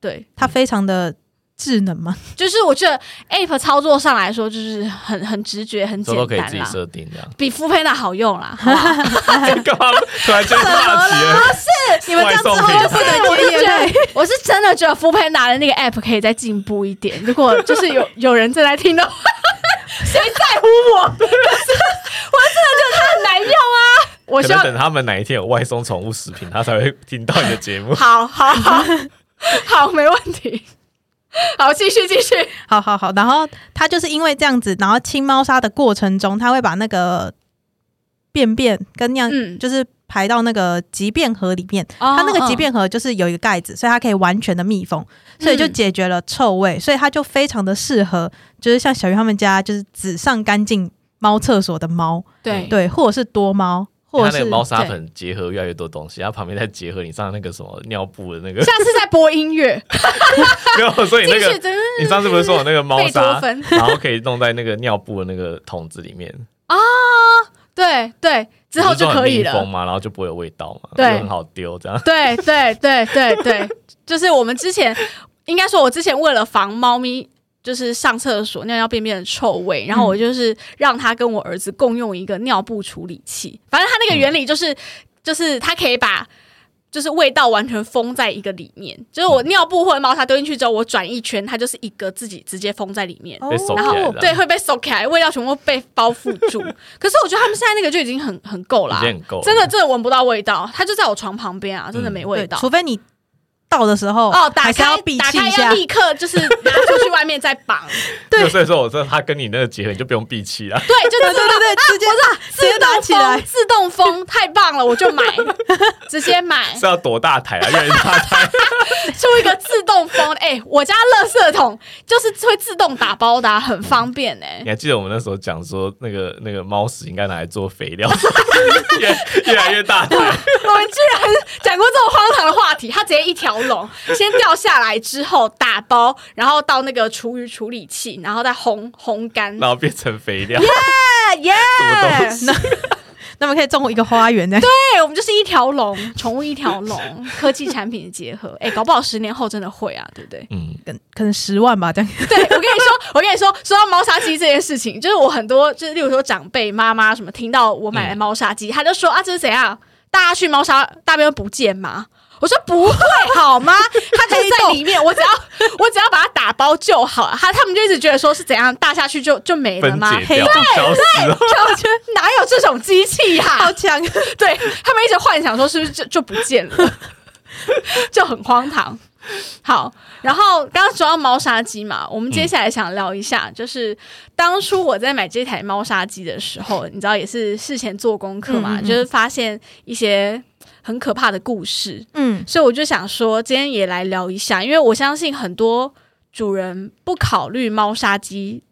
对，它非常的。智能吗？就是我觉得 App 操作上来说，就是很很直觉，很简单啦。都可以自己设定的，比 f o o 好用啦。干嘛突然间大起了？是你们这样之后就不能接业我是真的觉得 f o o 的那个 App 可以再进步一点。如果就是有有人正在听的话，谁在乎我？我真的觉得它很难用啊！我希望 等他们哪一天有外送宠物食品，他才会听到你的节目。好好好，好，没问题。好，继续继续，好好好。然后他就是因为这样子，然后清猫砂的过程中，他会把那个便便跟尿，就是排到那个集便盒里面。它那个集便盒就是有一个盖子，所以它可以完全的密封，所以就解决了臭味。所以它就非常的适合，就是像小鱼他们家，就是只上干净猫厕所的猫，对对，或者是多猫。它那个猫砂盆结合越来越多东西，然后旁边再结合你上那个什么尿布的那个。下次在播音乐。没有，所以那个你上次不是说我那个猫砂，然后可以弄在那个尿布的那个桶子里面啊？对对，之后就可以了嘛，然后就不会有味道嘛，对，很好丢这样。对对对对对，就是我们之前应该说，我之前为了防猫咪就是上厕所尿尿便便的臭味，然后我就是让他跟我儿子共用一个尿布处理器，反正他那个原理就是就是他可以把。就是味道完全封在一个里面，就是我尿布或者猫砂丢进去之后，我转一圈，它就是一个自己直接封在里面，然后对会被收起来，味道全部被包覆住。可是我觉得他们现在那个就已经很很够了，真的真的闻不到味道，它就在我床旁边啊，真的没味道，除非你。到的时候哦，打开打开要立刻就是拿出去外面再绑。对，所以说我说他跟你那个结合，你就不用闭气了。对，就对对对，直接直接打起来，自动封太棒了，我就买，直接买。是要多大台啊？越来越大台出一个自动封，哎，我家垃圾桶就是会自动打包的，很方便哎。你还记得我们那时候讲说，那个那个猫屎应该拿来做肥料，越越来越大台。我们居然讲过这种荒唐的话题，他直接一条。笼 先掉下来之后打包，然后到那个厨余处理器，然后再烘烘干，然后变成肥料。耶耶！那那么可以种一个花园呢？对，我们就是一条龙，宠物一条龙，科技产品的结合。哎，搞不好十年后真的会啊，对不对？嗯，跟可能十万吧，这样。对我跟你说，我跟你说，说到猫砂机这件事情，就是我很多，就是例如说长辈妈妈什么，听到我买了猫砂机，他就说啊，这是怎样？大家去猫砂大便不见吗？我说不会好吗？它就在里面，我只要我只要把它打包就好了。他他们就一直觉得说是怎样大下去就就没了吗？黑掉，消失了。我觉得哪有这种机器呀？好强！对他们一直幻想说是不是就就不见了，就很荒唐。好，然后刚刚说到猫砂机嘛，我们接下来想聊一下，就是当初我在买这台猫砂机的时候，你知道也是事前做功课嘛，就是发现一些。很可怕的故事，嗯，所以我就想说，今天也来聊一下，因为我相信很多主人不考虑猫砂机，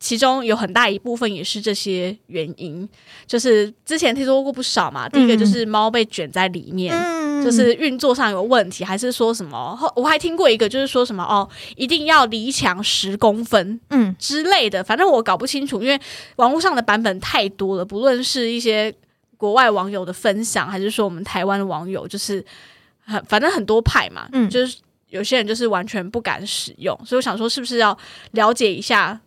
其中有很大一部分也是这些原因，就是之前听说过不少嘛。第一个就是猫被卷在里面，就是运作上有问题，还是说什么？我还听过一个，就是说什么哦，一定要离墙十公分，嗯之类的，反正我搞不清楚，因为网络上的版本太多了，不论是一些。国外网友的分享，还是说我们台湾的网友，就是很反正很多派嘛，嗯，就是有些人就是完全不敢使用，所以我想说，是不是要了解一下？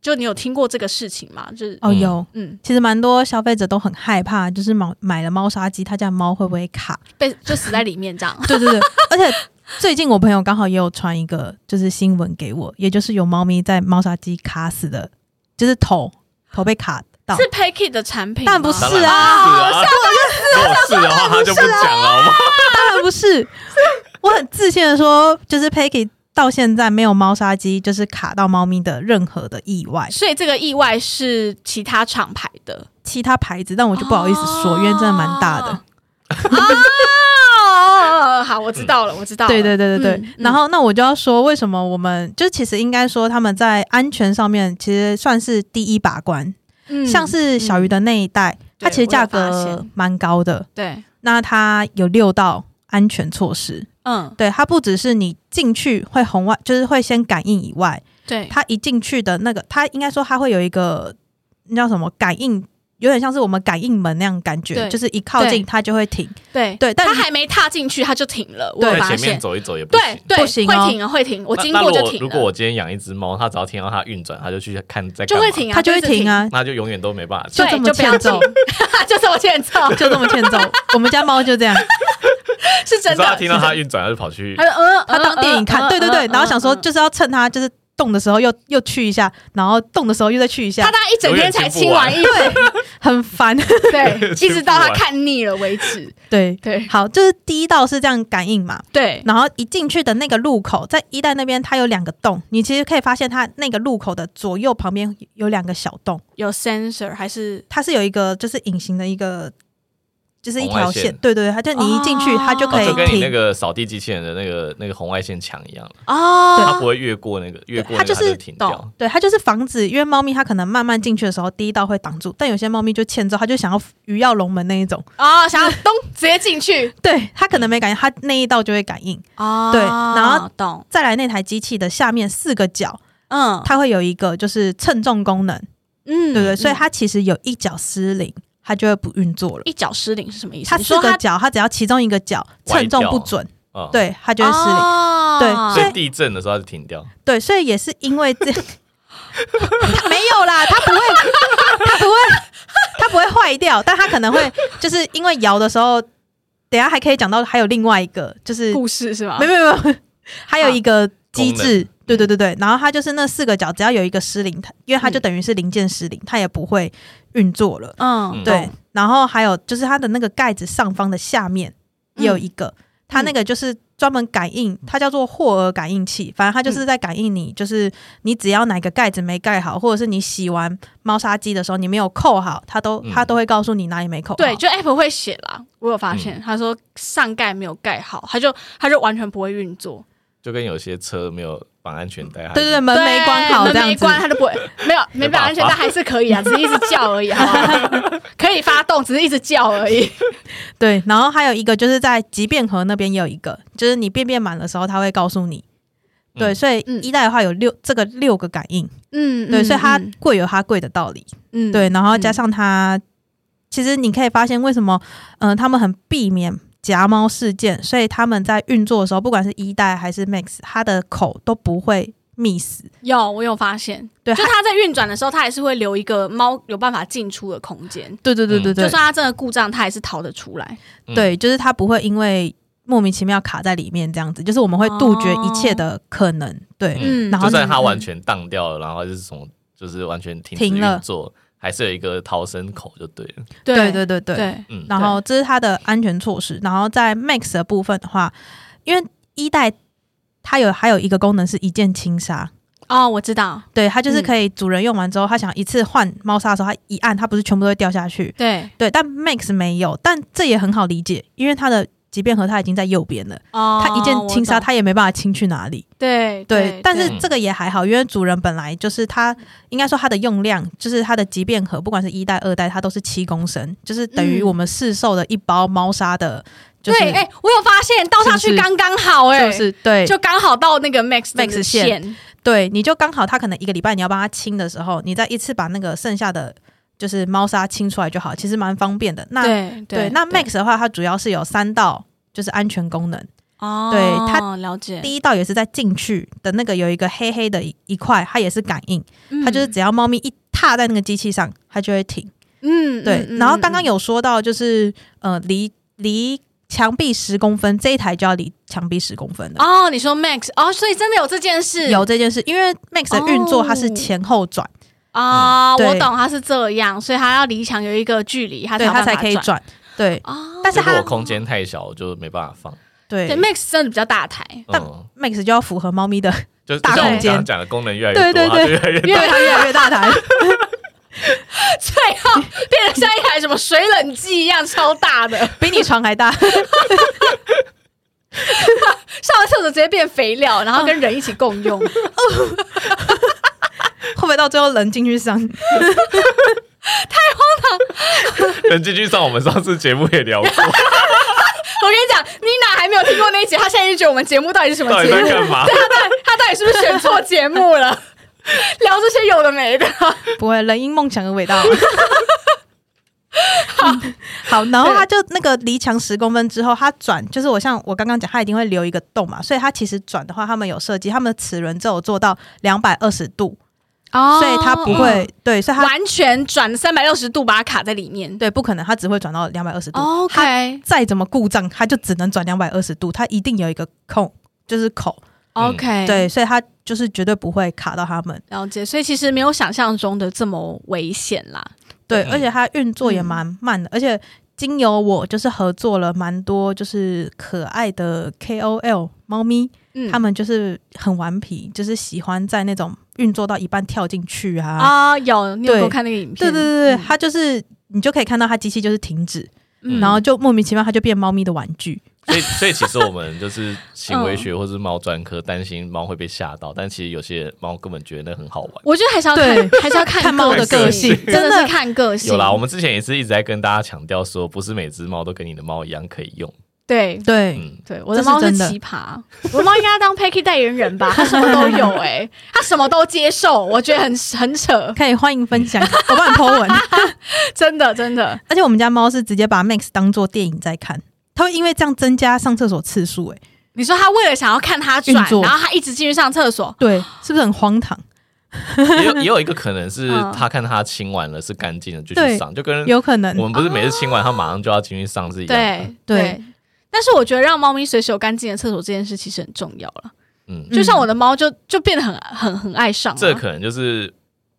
就你有听过这个事情吗？就是哦，有，嗯，其实蛮多消费者都很害怕，就是猫买了猫砂机，他家猫会不会卡，被就死在里面这样？对对对，而且最近我朋友刚好也有传一个就是新闻给我，也就是有猫咪在猫砂机卡死的，就是头头被卡。是 Payke 的产品，但不是啊！如果是的话，他就不讲了吗？当然不是，我很自信的说，就是 Payke 到现在没有猫砂机就是卡到猫咪的任何的意外，所以这个意外是其他厂牌的其他牌子，但我就不好意思说，因为真的蛮大的。哦，好，我知道了，我知道。对对对对对。然后那我就要说，为什么我们就其实应该说他们在安全上面其实算是第一把关。像是小鱼的那一代，它其实价格蛮高的。对，那它有六道安全措施。嗯，对，它不只是你进去会红外，就是会先感应以外，对，它一进去的那个，它应该说它会有一个那叫什么感应。有点像是我们感应门那样感觉，就是一靠近它就会停。对对，但它还没踏进去，它就停了。我发现前面走一走也不行，不行，会停啊，会停。我经过就停。如果我今天养一只猫，它只要听到它运转，它就去看在就会停啊，它就会停啊，那就永远都没办法。就这么欠揍，就这么欠揍，就这么欠揍。我们家猫就这样，是真的。听到它运转，它就跑去，它当电影看。对对对，然后想说就是要趁它就是。动的时候又又去一下，然后动的时候又再去一下。他大概一整天才清完一对，很烦。对，一直到他看腻了为止。对对，好，就是第一道是这样感应嘛。对，然后一进去的那个路口，在一代那边，它有两个洞，你其实可以发现它那个路口的左右旁边有两个小洞，有 sensor 还是它是有一个就是隐形的一个。就是一条线，对对，它就你一进去，它就可以就跟你那个扫地机器人的那个那个红外线墙一样哦，它不会越过那个越过，它就是停掉。对，它就是防止，因为猫咪它可能慢慢进去的时候，第一道会挡住，但有些猫咪就欠揍，它就想要鱼跃龙门那一种哦，想要咚直接进去。对，它可能没感应，它那一道就会感应哦。对，然后懂。再来那台机器的下面四个角，嗯，它会有一个就是称重功能，嗯，对不对？所以它其实有一角失灵。它就会不运作了。一脚失灵是什么意思？它四个脚，它只要其中一个脚称重不准，对，它就会失灵。对，所以地震的时候它就停掉。对，所以也是因为这，没有啦，它不会，它不会，它不会坏掉，但它可能会就是因为摇的时候，等下还可以讲到还有另外一个就是故事是吗？没有没有，还有一个机制。对对对对，然后它就是那四个角，只要有一个失灵，它因为它就等于是零件失灵，它也不会运作了。嗯，对。然后还有就是它的那个盖子上方的下面也有一个，它那个就是专门感应，它叫做霍尔感应器。反正它就是在感应你，就是你只要哪个盖子没盖好，或者是你洗完猫砂机的时候你没有扣好，它都它都会告诉你哪里没扣。对，就 Apple 会写啦，我有发现，他说上盖没有盖好，它就它就完全不会运作。就跟有些车没有绑安全带，对对对，门没关好，门没关，它就不会。没有没绑安全带还是可以啊，只是一直叫而已，可以发动，只是一直叫而已。对，然后还有一个就是在集便盒那边也有一个，就是你便便满的时候，它会告诉你。对，所以一代的话有六这个六个感应，嗯，对，所以它贵有它贵的道理，嗯，对，然后加上它，其实你可以发现为什么，嗯，他们很避免。夹猫事件，所以他们在运作的时候，不管是一代还是 Max，它的口都不会密死。有，我有发现，对，就它在运转的时候，它还是会留一个猫有办法进出的空间。对对对对对，就算它真的故障，它还是逃得出来。对，就是它不会因为莫名其妙卡在里面这样子，就是我们会杜绝一切的可能。对，嗯，然后就算它完全荡掉了，然后就是从就是完全停止运作。还是有一个逃生口就对了，对对对对，嗯，然后这是它的安全措施。然后在 Max 的部分的话，因为一代它有还有一个功能是一键清杀。哦，我知道，对，它就是可以主人用完之后，他想一次换猫砂的时候，他一按，它不是全部都会掉下去，对。对，但 Max 没有，但这也很好理解，因为它的。即便和它已经在右边了，哦它一键清杀，它也没办法清去哪里。对对，但是这个也还好，因为主人本来就是它，应该说它的用量，就是它的即便盒，不管是一代、二代，它都是七公升，就是等于我们市售的一包猫砂的。对，哎，我有发现倒下去刚刚好，哎，就是对，就刚好到那个 max max 线，对，你就刚好，它可能一个礼拜你要帮它清的时候，你再一次把那个剩下的。就是猫砂清出来就好，其实蛮方便的。那对，那 Max 的话，它主要是有三道，就是安全功能。哦，对，它了解。第一道也是在进去的那个有一个黑黑的一块，它也是感应，它就是只要猫咪一踏在那个机器上，它就会停。嗯，对。然后刚刚有说到，就是呃，离离墙壁十公分，这一台就要离墙壁十公分的。哦，你说 Max 哦，所以真的有这件事？有这件事，因为 Max 的运作它是前后转。啊，我懂，它是这样，所以它要离墙有一个距离，它它才可以转。对，但是如果空间太小，就没办法放。对，Max 真的比较大台，但 Max 就要符合猫咪的，就是大空间。讲的功能越来越多，它就越来越越来越大。台，最后变得像一台什么水冷机一样超大的，比你床还大。上完厕所直接变肥料，然后跟人一起共用。会不会到最后人进去上？太荒唐！人进去上，我们上次节目也聊过。我跟你讲，妮娜还没有听过那一集，她现在就觉得我们节目到底是什么节目？干嘛？他到底他到底是不是选错节目了？聊这些有的没的。不会，人因梦想而伟大。好，好，然后他就那个离墙十公分之后，他转，就是我像我刚刚讲，他一定会留一个洞嘛，所以他其实转的话，他们有设计，他们的齿轮只有做到两百二十度。哦，所以它不会对，所以它完全转三百六十度把它卡在里面。对，不可能，它只会转到两百二十度。OK，再怎么故障，它就只能转两百二十度，它一定有一个空，就是口。OK，对，所以它就是绝对不会卡到它们。了解，所以其实没有想象中的这么危险啦。对，而且它运作也蛮慢的，而且经由我就是合作了蛮多就是可爱的 KOL 猫咪。嗯他们就是很顽皮，就是喜欢在那种运作到一半跳进去啊啊！有你有多看那个影片？对对对对，他就是你就可以看到它机器就是停止，然后就莫名其妙它就变猫咪的玩具。所以所以其实我们就是行为学 或是猫专科担心猫会被吓到，但其实有些猫根本觉得那很好玩。我觉得还是要看，还是要看猫的个性，真的是看个性。有啦，我们之前也是一直在跟大家强调说，不是每只猫都跟你的猫一样可以用。对对对，我的猫是奇葩，我的猫应该当 Packy 代言人吧？它什么都有哎，它什么都接受，我觉得很很扯。可以欢迎分享，我帮你 po 文，真的真的。而且我们家猫是直接把 Max 当做电影在看，它会因为这样增加上厕所次数。哎，你说它为了想要看它转，然后它一直进去上厕所，对，是不是很荒唐？也有也有一个可能是他看他清完了是干净的就去上，就跟有可能我们不是每次清完他马上就要进去上是一样的。对。但是我觉得让猫咪随时有干净的厕所这件事其实很重要了。嗯，就像我的猫就就变得很很很爱上。这可能就是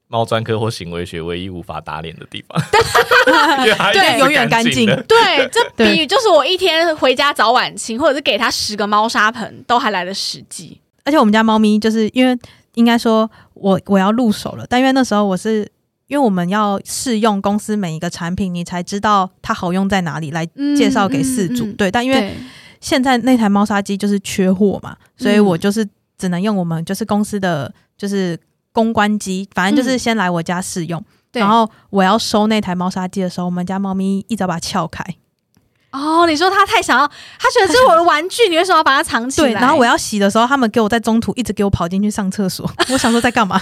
猫专科或行为学唯一无法打脸的地方。对，永远干净。对，这比喻就是我一天回家早晚清，或者是给它十个猫砂盆都还来得实际。而且我们家猫咪就是因为应该说我我要入手了，但因为那时候我是。因为我们要试用公司每一个产品，你才知道它好用在哪里，来介绍给四主。对，但因为现在那台猫砂机就是缺货嘛，所以我就是只能用我们就是公司的就是公关机，反正就是先来我家试用。然后我要收那台猫砂机的时候，我们家猫咪一早把它撬开。哦，你说他太想要，他觉得这是我的玩具，你为什么要把它藏起来？对，然后我要洗的时候，他们给我在中途一直给我跑进去上厕所。我想说在干嘛？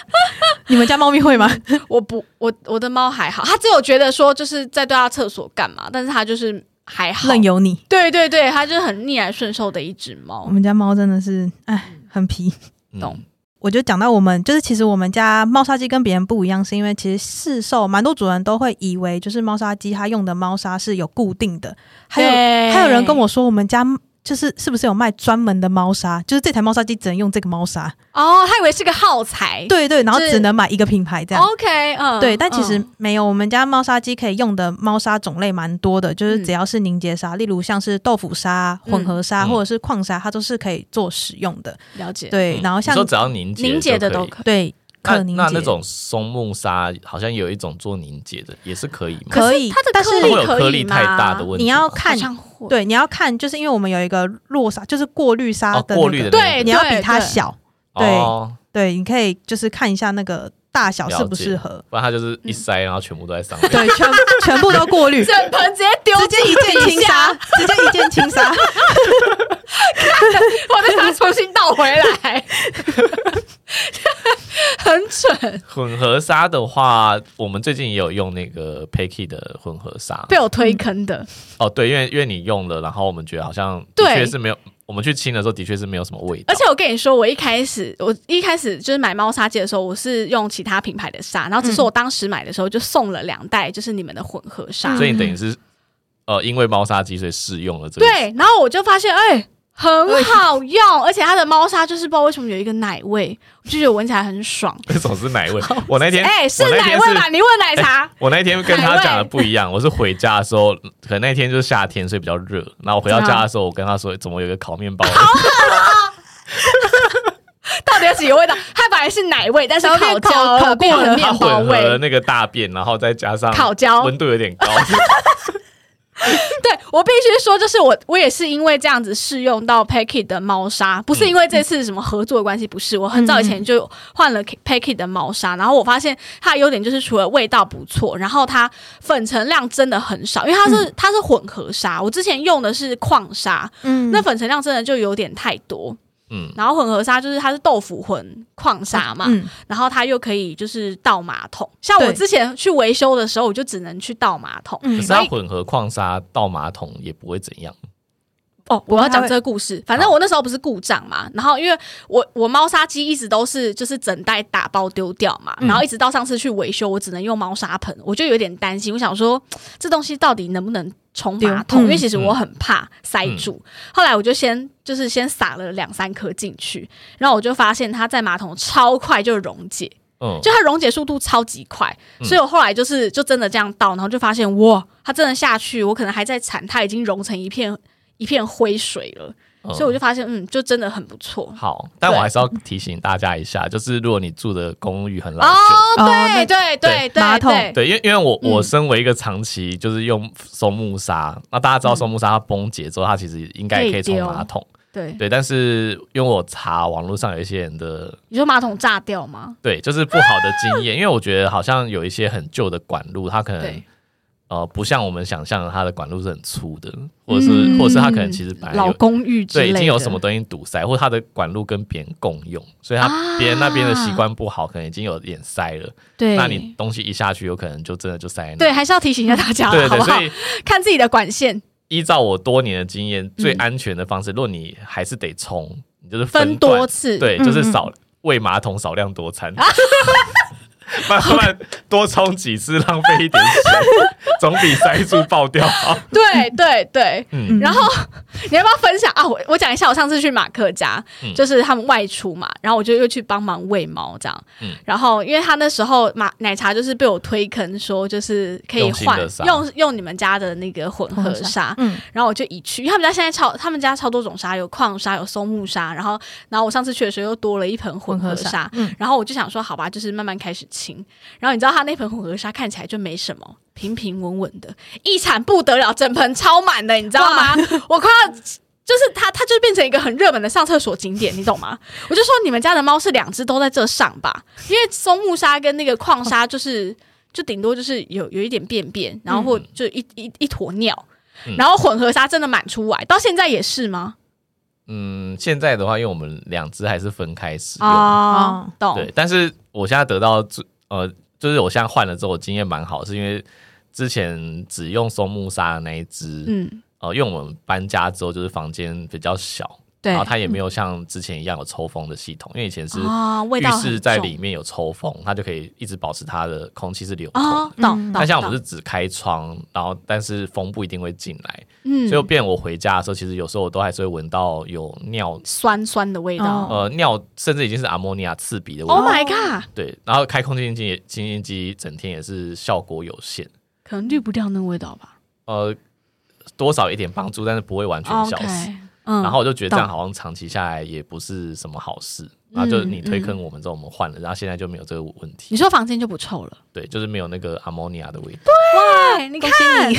你们家猫咪会吗？我不，我我的猫还好，它只有觉得说就是在对它厕所干嘛，但是它就是还好，任由你。对对对，它就是很逆来顺受的一只猫。我们家猫真的是，哎，很皮。懂。我就讲到我们，就是其实我们家猫砂机跟别人不一样，是因为其实市售蛮多主人都会以为就是猫砂机它用的猫砂是有固定的，还有还有人跟我说我们家。就是是不是有卖专门的猫砂？就是这台猫砂机只能用这个猫砂哦，他以为是个耗材。对对，然后只能买一个品牌这样。OK，嗯，对，但其实没有，我们家猫砂机可以用的猫砂种类蛮多的，就是只要是凝结砂，例如像是豆腐砂、混合砂或者是矿砂，它都是可以做使用的。了解。对，然后像说只要凝结凝结的都可以。对。那那那种松木砂好像有一种做凝结的，也是可以吗？可以，它的但是会有颗粒太大的问题。你要看，对，你要看，就是因为我们有一个落砂，就是过滤砂的过滤的，对，你要比它小，对对，你可以就是看一下那个大小适不适合，不然它就是一塞，然后全部都在上面，对，全全部都过滤，整盆直接丢，直接一件轻纱，直接一件轻纱，我再把它重新倒回来。很蠢。混合沙的话，我们最近也有用那个 Paki 的混合沙，被我推坑的。哦，对，因为因为你用了，然后我们觉得好像的确是没有，我们去清的时候的确是没有什么味道。而且我跟你说，我一开始我一开始就是买猫砂机的时候，我是用其他品牌的沙，然后只是我当时买的时候就送了两袋，就是你们的混合沙，所以你等于是呃，因为猫砂机所以试用了这个。对，然后我就发现，哎。很好用，而且它的猫砂就是不知道为什么有一个奶味，我就觉得闻起来很爽。为 什么是奶味？我那天哎是奶味吧？你问奶茶。我那天跟他讲的不一样，我是回家的时候，可能那天就是夏天，所以比较热。然后我回到家的时候，我跟他说，怎么有一个烤面包？到底有几个味道？它本来是奶味，但是烤焦烤变成面包味。那个大便，然后再加上烤焦，温度有点高。对我必须说，就是我我也是因为这样子试用到 Packy 的猫砂，不是因为这次什么合作的关系，不是。我很早以前就换了 Packy 的猫砂，然后我发现它的优点就是除了味道不错，然后它粉尘量真的很少，因为它是它是混合砂，我之前用的是矿砂，嗯，那粉尘量真的就有点太多。嗯，然后混合砂就是它是豆腐混矿砂嘛，然后它又可以就是倒马桶。像我之前去维修的时候，我就只能去倒马桶。可是它混合矿砂倒马桶也不会怎样。哦，我要讲这个故事。反正我那时候不是故障嘛，然后因为我我猫砂机一直都是就是整袋打包丢掉嘛，然后一直到上次去维修，我只能用猫砂盆，我就有点担心，我想说这东西到底能不能冲马桶？因为其实我很怕塞住。后来我就先就是先撒了两三颗进去，然后我就发现它在马桶超快就溶解，嗯，就它溶解速度超级快，所以我后来就是就真的这样倒，然后就发现哇，它真的下去，我可能还在铲，它已经融成一片。一片灰水了，所以我就发现，嗯，就真的很不错。好，但我还是要提醒大家一下，就是如果你住的公寓很老旧，对对对对，马桶。对，因为因为我我身为一个长期就是用松木砂，那大家知道松木砂它崩解之后，它其实应该可以冲马桶，对。对，但是因为我查网络上有一些人的，你说马桶炸掉吗？对，就是不好的经验，因为我觉得好像有一些很旧的管路，它可能。呃，不像我们想象的，它的管路是很粗的，或者是，或者是它可能其实本来老公寓对已经有什么东西堵塞，或者它的管路跟别人共用，所以它别人那边的习惯不好，可能已经有点塞了。对，那你东西一下去，有可能就真的就塞。对，还是要提醒一下大家，对对，所以看自己的管线。依照我多年的经验，最安全的方式，如果你还是得冲，你就是分多次，对，就是少喂马桶，少量多餐。慢慢多冲几次，浪费一点水，总比塞住爆掉好。对对对，嗯。然后你要不要分享啊？我我讲一下，我上次去马克家，就是他们外出嘛，然后我就又去帮忙喂猫这样。嗯。然后因为他那时候马奶茶就是被我推坑说，就是可以换用用你们家的那个混合沙。嗯。然后我就一去，因为他们家现在超他们家超多种沙，有矿沙，有松木沙。然后然后我上次去的时候又多了一盆混合沙。嗯。然后我就想说，好吧，就是慢慢开始。然后你知道他那盆混合沙看起来就没什么，平平稳稳的，一产不得了，整盆超满的，你知道吗？我快要就是它，它就变成一个很热门的上厕所景点，你懂吗？我就说你们家的猫是两只都在这上吧，因为松木沙跟那个矿沙就是就顶多就是有有一点便便，然后或就一一一坨尿，然后混合沙真的满出来，到现在也是吗？嗯，现在的话，因为我们两只还是分开使用啊，懂？对，但是我现在得到最呃，就是我现在换了之后，我经验蛮好，是因为之前只用松木沙的那一只，嗯，呃，因为我们搬家之后，就是房间比较小。然后它也没有像之前一样有抽风的系统，因为以前是浴室在里面有抽风，它就可以一直保持它的空气是流通。但像我们是只开窗，然后但是风不一定会进来，嗯，所以变我回家的时候，其实有时候我都还是会闻到有尿酸酸的味道，呃，尿甚至已经是阿莫尼亚刺鼻的味道。Oh my god！对，然后开空气清新清新机整天也是效果有限，可能滤不掉那味道吧。呃，多少一点帮助，但是不会完全消失。然后我就觉得这样好像长期下来也不是什么好事，然后就你推坑我们之后我们换了，然后现在就没有这个问题。你说房间就不臭了？对，就是没有那个阿莫尼亚的味道。对，你看，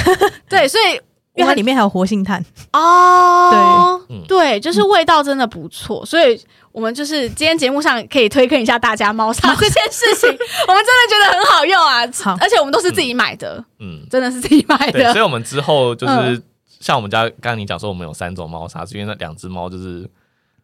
对，所以因为它里面还有活性炭哦。对，对，就是味道真的不错，所以我们就是今天节目上可以推坑一下大家猫砂这件事情，我们真的觉得很好用啊！好，而且我们都是自己买的，嗯，真的是自己买的。所以我们之后就是。像我们家刚刚你讲说我们有三种猫砂，是因为那两只猫就是，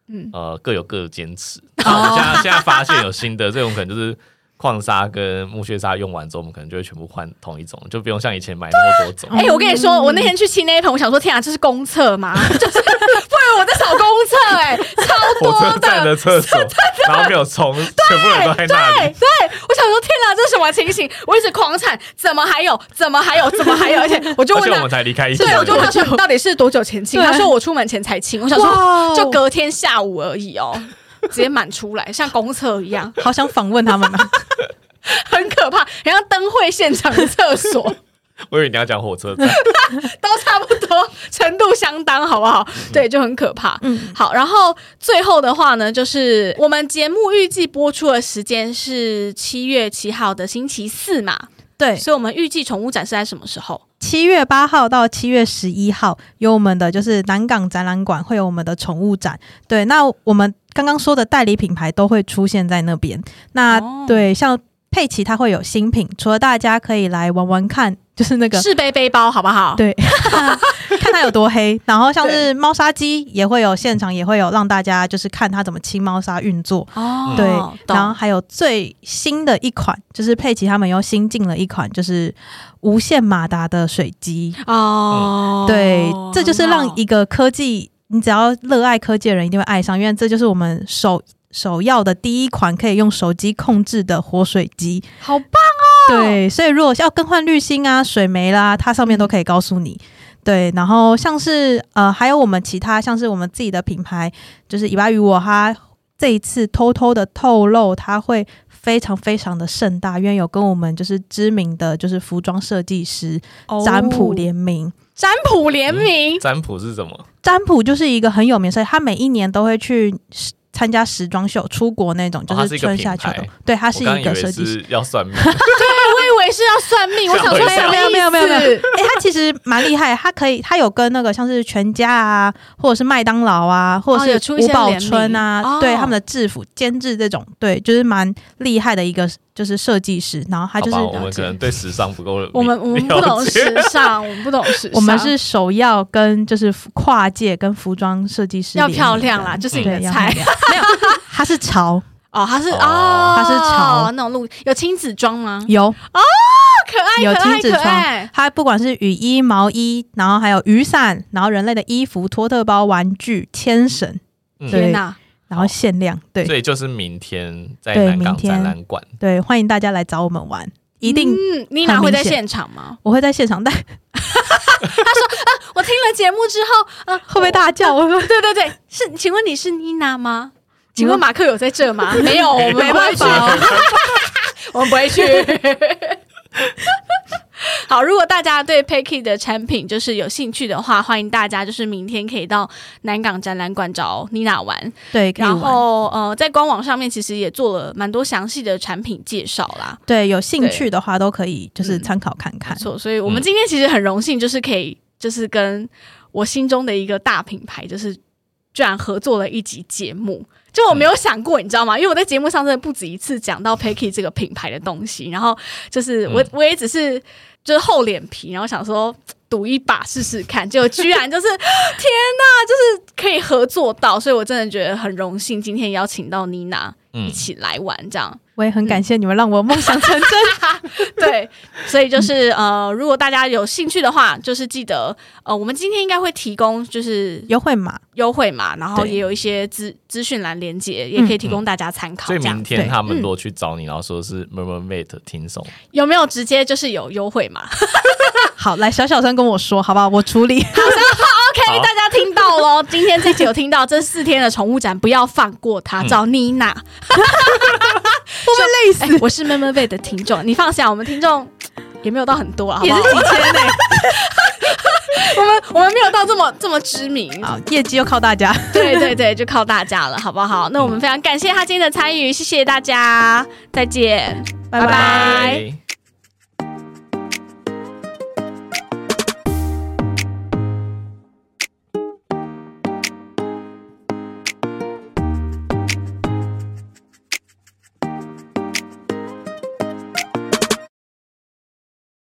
嗯呃各有各的坚持。现在现在发现有新的，这种可能就是。矿砂跟木屑砂用完之后，我们可能就会全部换同一种，就不用像以前买那么多种。哎，我跟你说，我那天去清那一盆，我想说，天啊，这是公厕吗？就是不然我在扫公厕，哎，超多的厕所，然后没有冲，全部人都在那里。对，我想说，天哪，这是什么情形？我一直狂铲，怎么还有？怎么还有？怎么还有？而且我就问他，我们才离开一对，我就问他说，到底是多久前清？他说我出门前才清。我想说，就隔天下午而已哦。直接满出来，像公厕一样，好想访问他们啊，很可怕，很像灯会现场的厕所。我以为你要讲火车站，都差不多，程度相当，好不好？对，就很可怕。嗯，好，然后最后的话呢，就是我们节目预计播出的时间是七月七号的星期四嘛？对，所以我们预计宠物展是在什么时候？七月八号到七月十一号，有我们的就是南港展览馆会有我们的宠物展。对，那我们刚刚说的代理品牌都会出现在那边。那对，像佩奇它会有新品，除了大家可以来玩玩看。就是那个试背背包，好不好？对，看它有多黑。然后像是猫砂机也会有现场，也会有让大家就是看它怎么清猫砂运作。哦，对。然后还有最新的一款，就是佩奇他们又新进了一款，就是无线马达的水机。哦，对，这就是让一个科技，你只要热爱科技的人一定会爱上，因为这就是我们首首要的第一款可以用手机控制的活水机。好棒哦！对，所以如果要更换滤芯啊、水没啦，它上面都可以告诉你。对，然后像是呃，还有我们其他像是我们自己的品牌，就是以巴与我，它这一次偷偷的透露，它会非常非常的盛大，因为有跟我们就是知名的就是服装设计师占卜联名。占卜联名？占卜是什么？占卜就是一个很有名，所以他每一年都会去。参加时装秀、出国那种，就是春夏秋冬。对，他是一个设计师，要算命。为为是要算命，我想说没有没有没有没有。没有，哎，他其实蛮厉害，他可以他有跟那个像是全家啊，或者是麦当劳啊，或者是五宝村啊，对他们的制服监制这种，对，就是蛮厉害的一个就是设计师，然后他就是我们可能对时尚不够，我们我们不懂时尚，我们不懂时尚，我们是首要跟就是跨界跟服装设计师要漂亮啦，就是你的菜，没有，他是潮。哦，它是哦，它是潮那种路有亲子装吗？有哦，可爱，有亲子装。它不管是雨衣、毛衣，然后还有雨伞，然后人类的衣服、托特包、玩具、牵绳，天哪！然后限量，对，所以就是明天在南港展览馆，对，欢迎大家来找我们玩，一定。妮娜会在现场吗？我会在现场，但 他说啊，我听了节目之后，呃，会不会大叫？我说对对对，是，请问你是妮娜吗？请问马克有在这吗？没有，我们没办法，我们不会去。好，如果大家对 Paky 的产品就是有兴趣的话，欢迎大家就是明天可以到南港展览馆找妮娜玩。对，然后呃，在官网上面其实也做了蛮多详细的产品介绍啦。对，有兴趣的话都可以就是参考看看。错，所以我们今天其实很荣幸，就是可以就是跟我心中的一个大品牌，就是居然合作了一集节目。就我没有想过，你知道吗？因为我在节目上真的不止一次讲到 Picky 这个品牌的东西，然后就是我我也只是就是厚脸皮，然后想说赌一把试试看，结果居然就是 天哪，就是可以合作到，所以我真的觉得很荣幸，今天邀请到妮娜一起来玩这样。我也很感谢你们，让我梦想成真。对，所以就是呃，如果大家有兴趣的话，就是记得呃，我们今天应该会提供就是优惠码，优惠码，然后也有一些资资讯栏连接，也可以提供大家参考。所以明天他们如果去找你，然后说是 Mermaid 听送，有没有直接就是有优惠码？好，来小小声跟我说，好不好？我处理。好，OK，大家听到喽，今天这集有听到这四天的宠物展，不要放过它，找妮娜。会累死！我是闷闷贝的听众，你放下，我们听众也没有到很多啊，也是几千呢。我们我们没有到这么这么知名啊，业绩又靠大家。对对对，就靠大家了，好不好？那我们非常感谢他今天的参与，谢谢大家，再见，拜拜。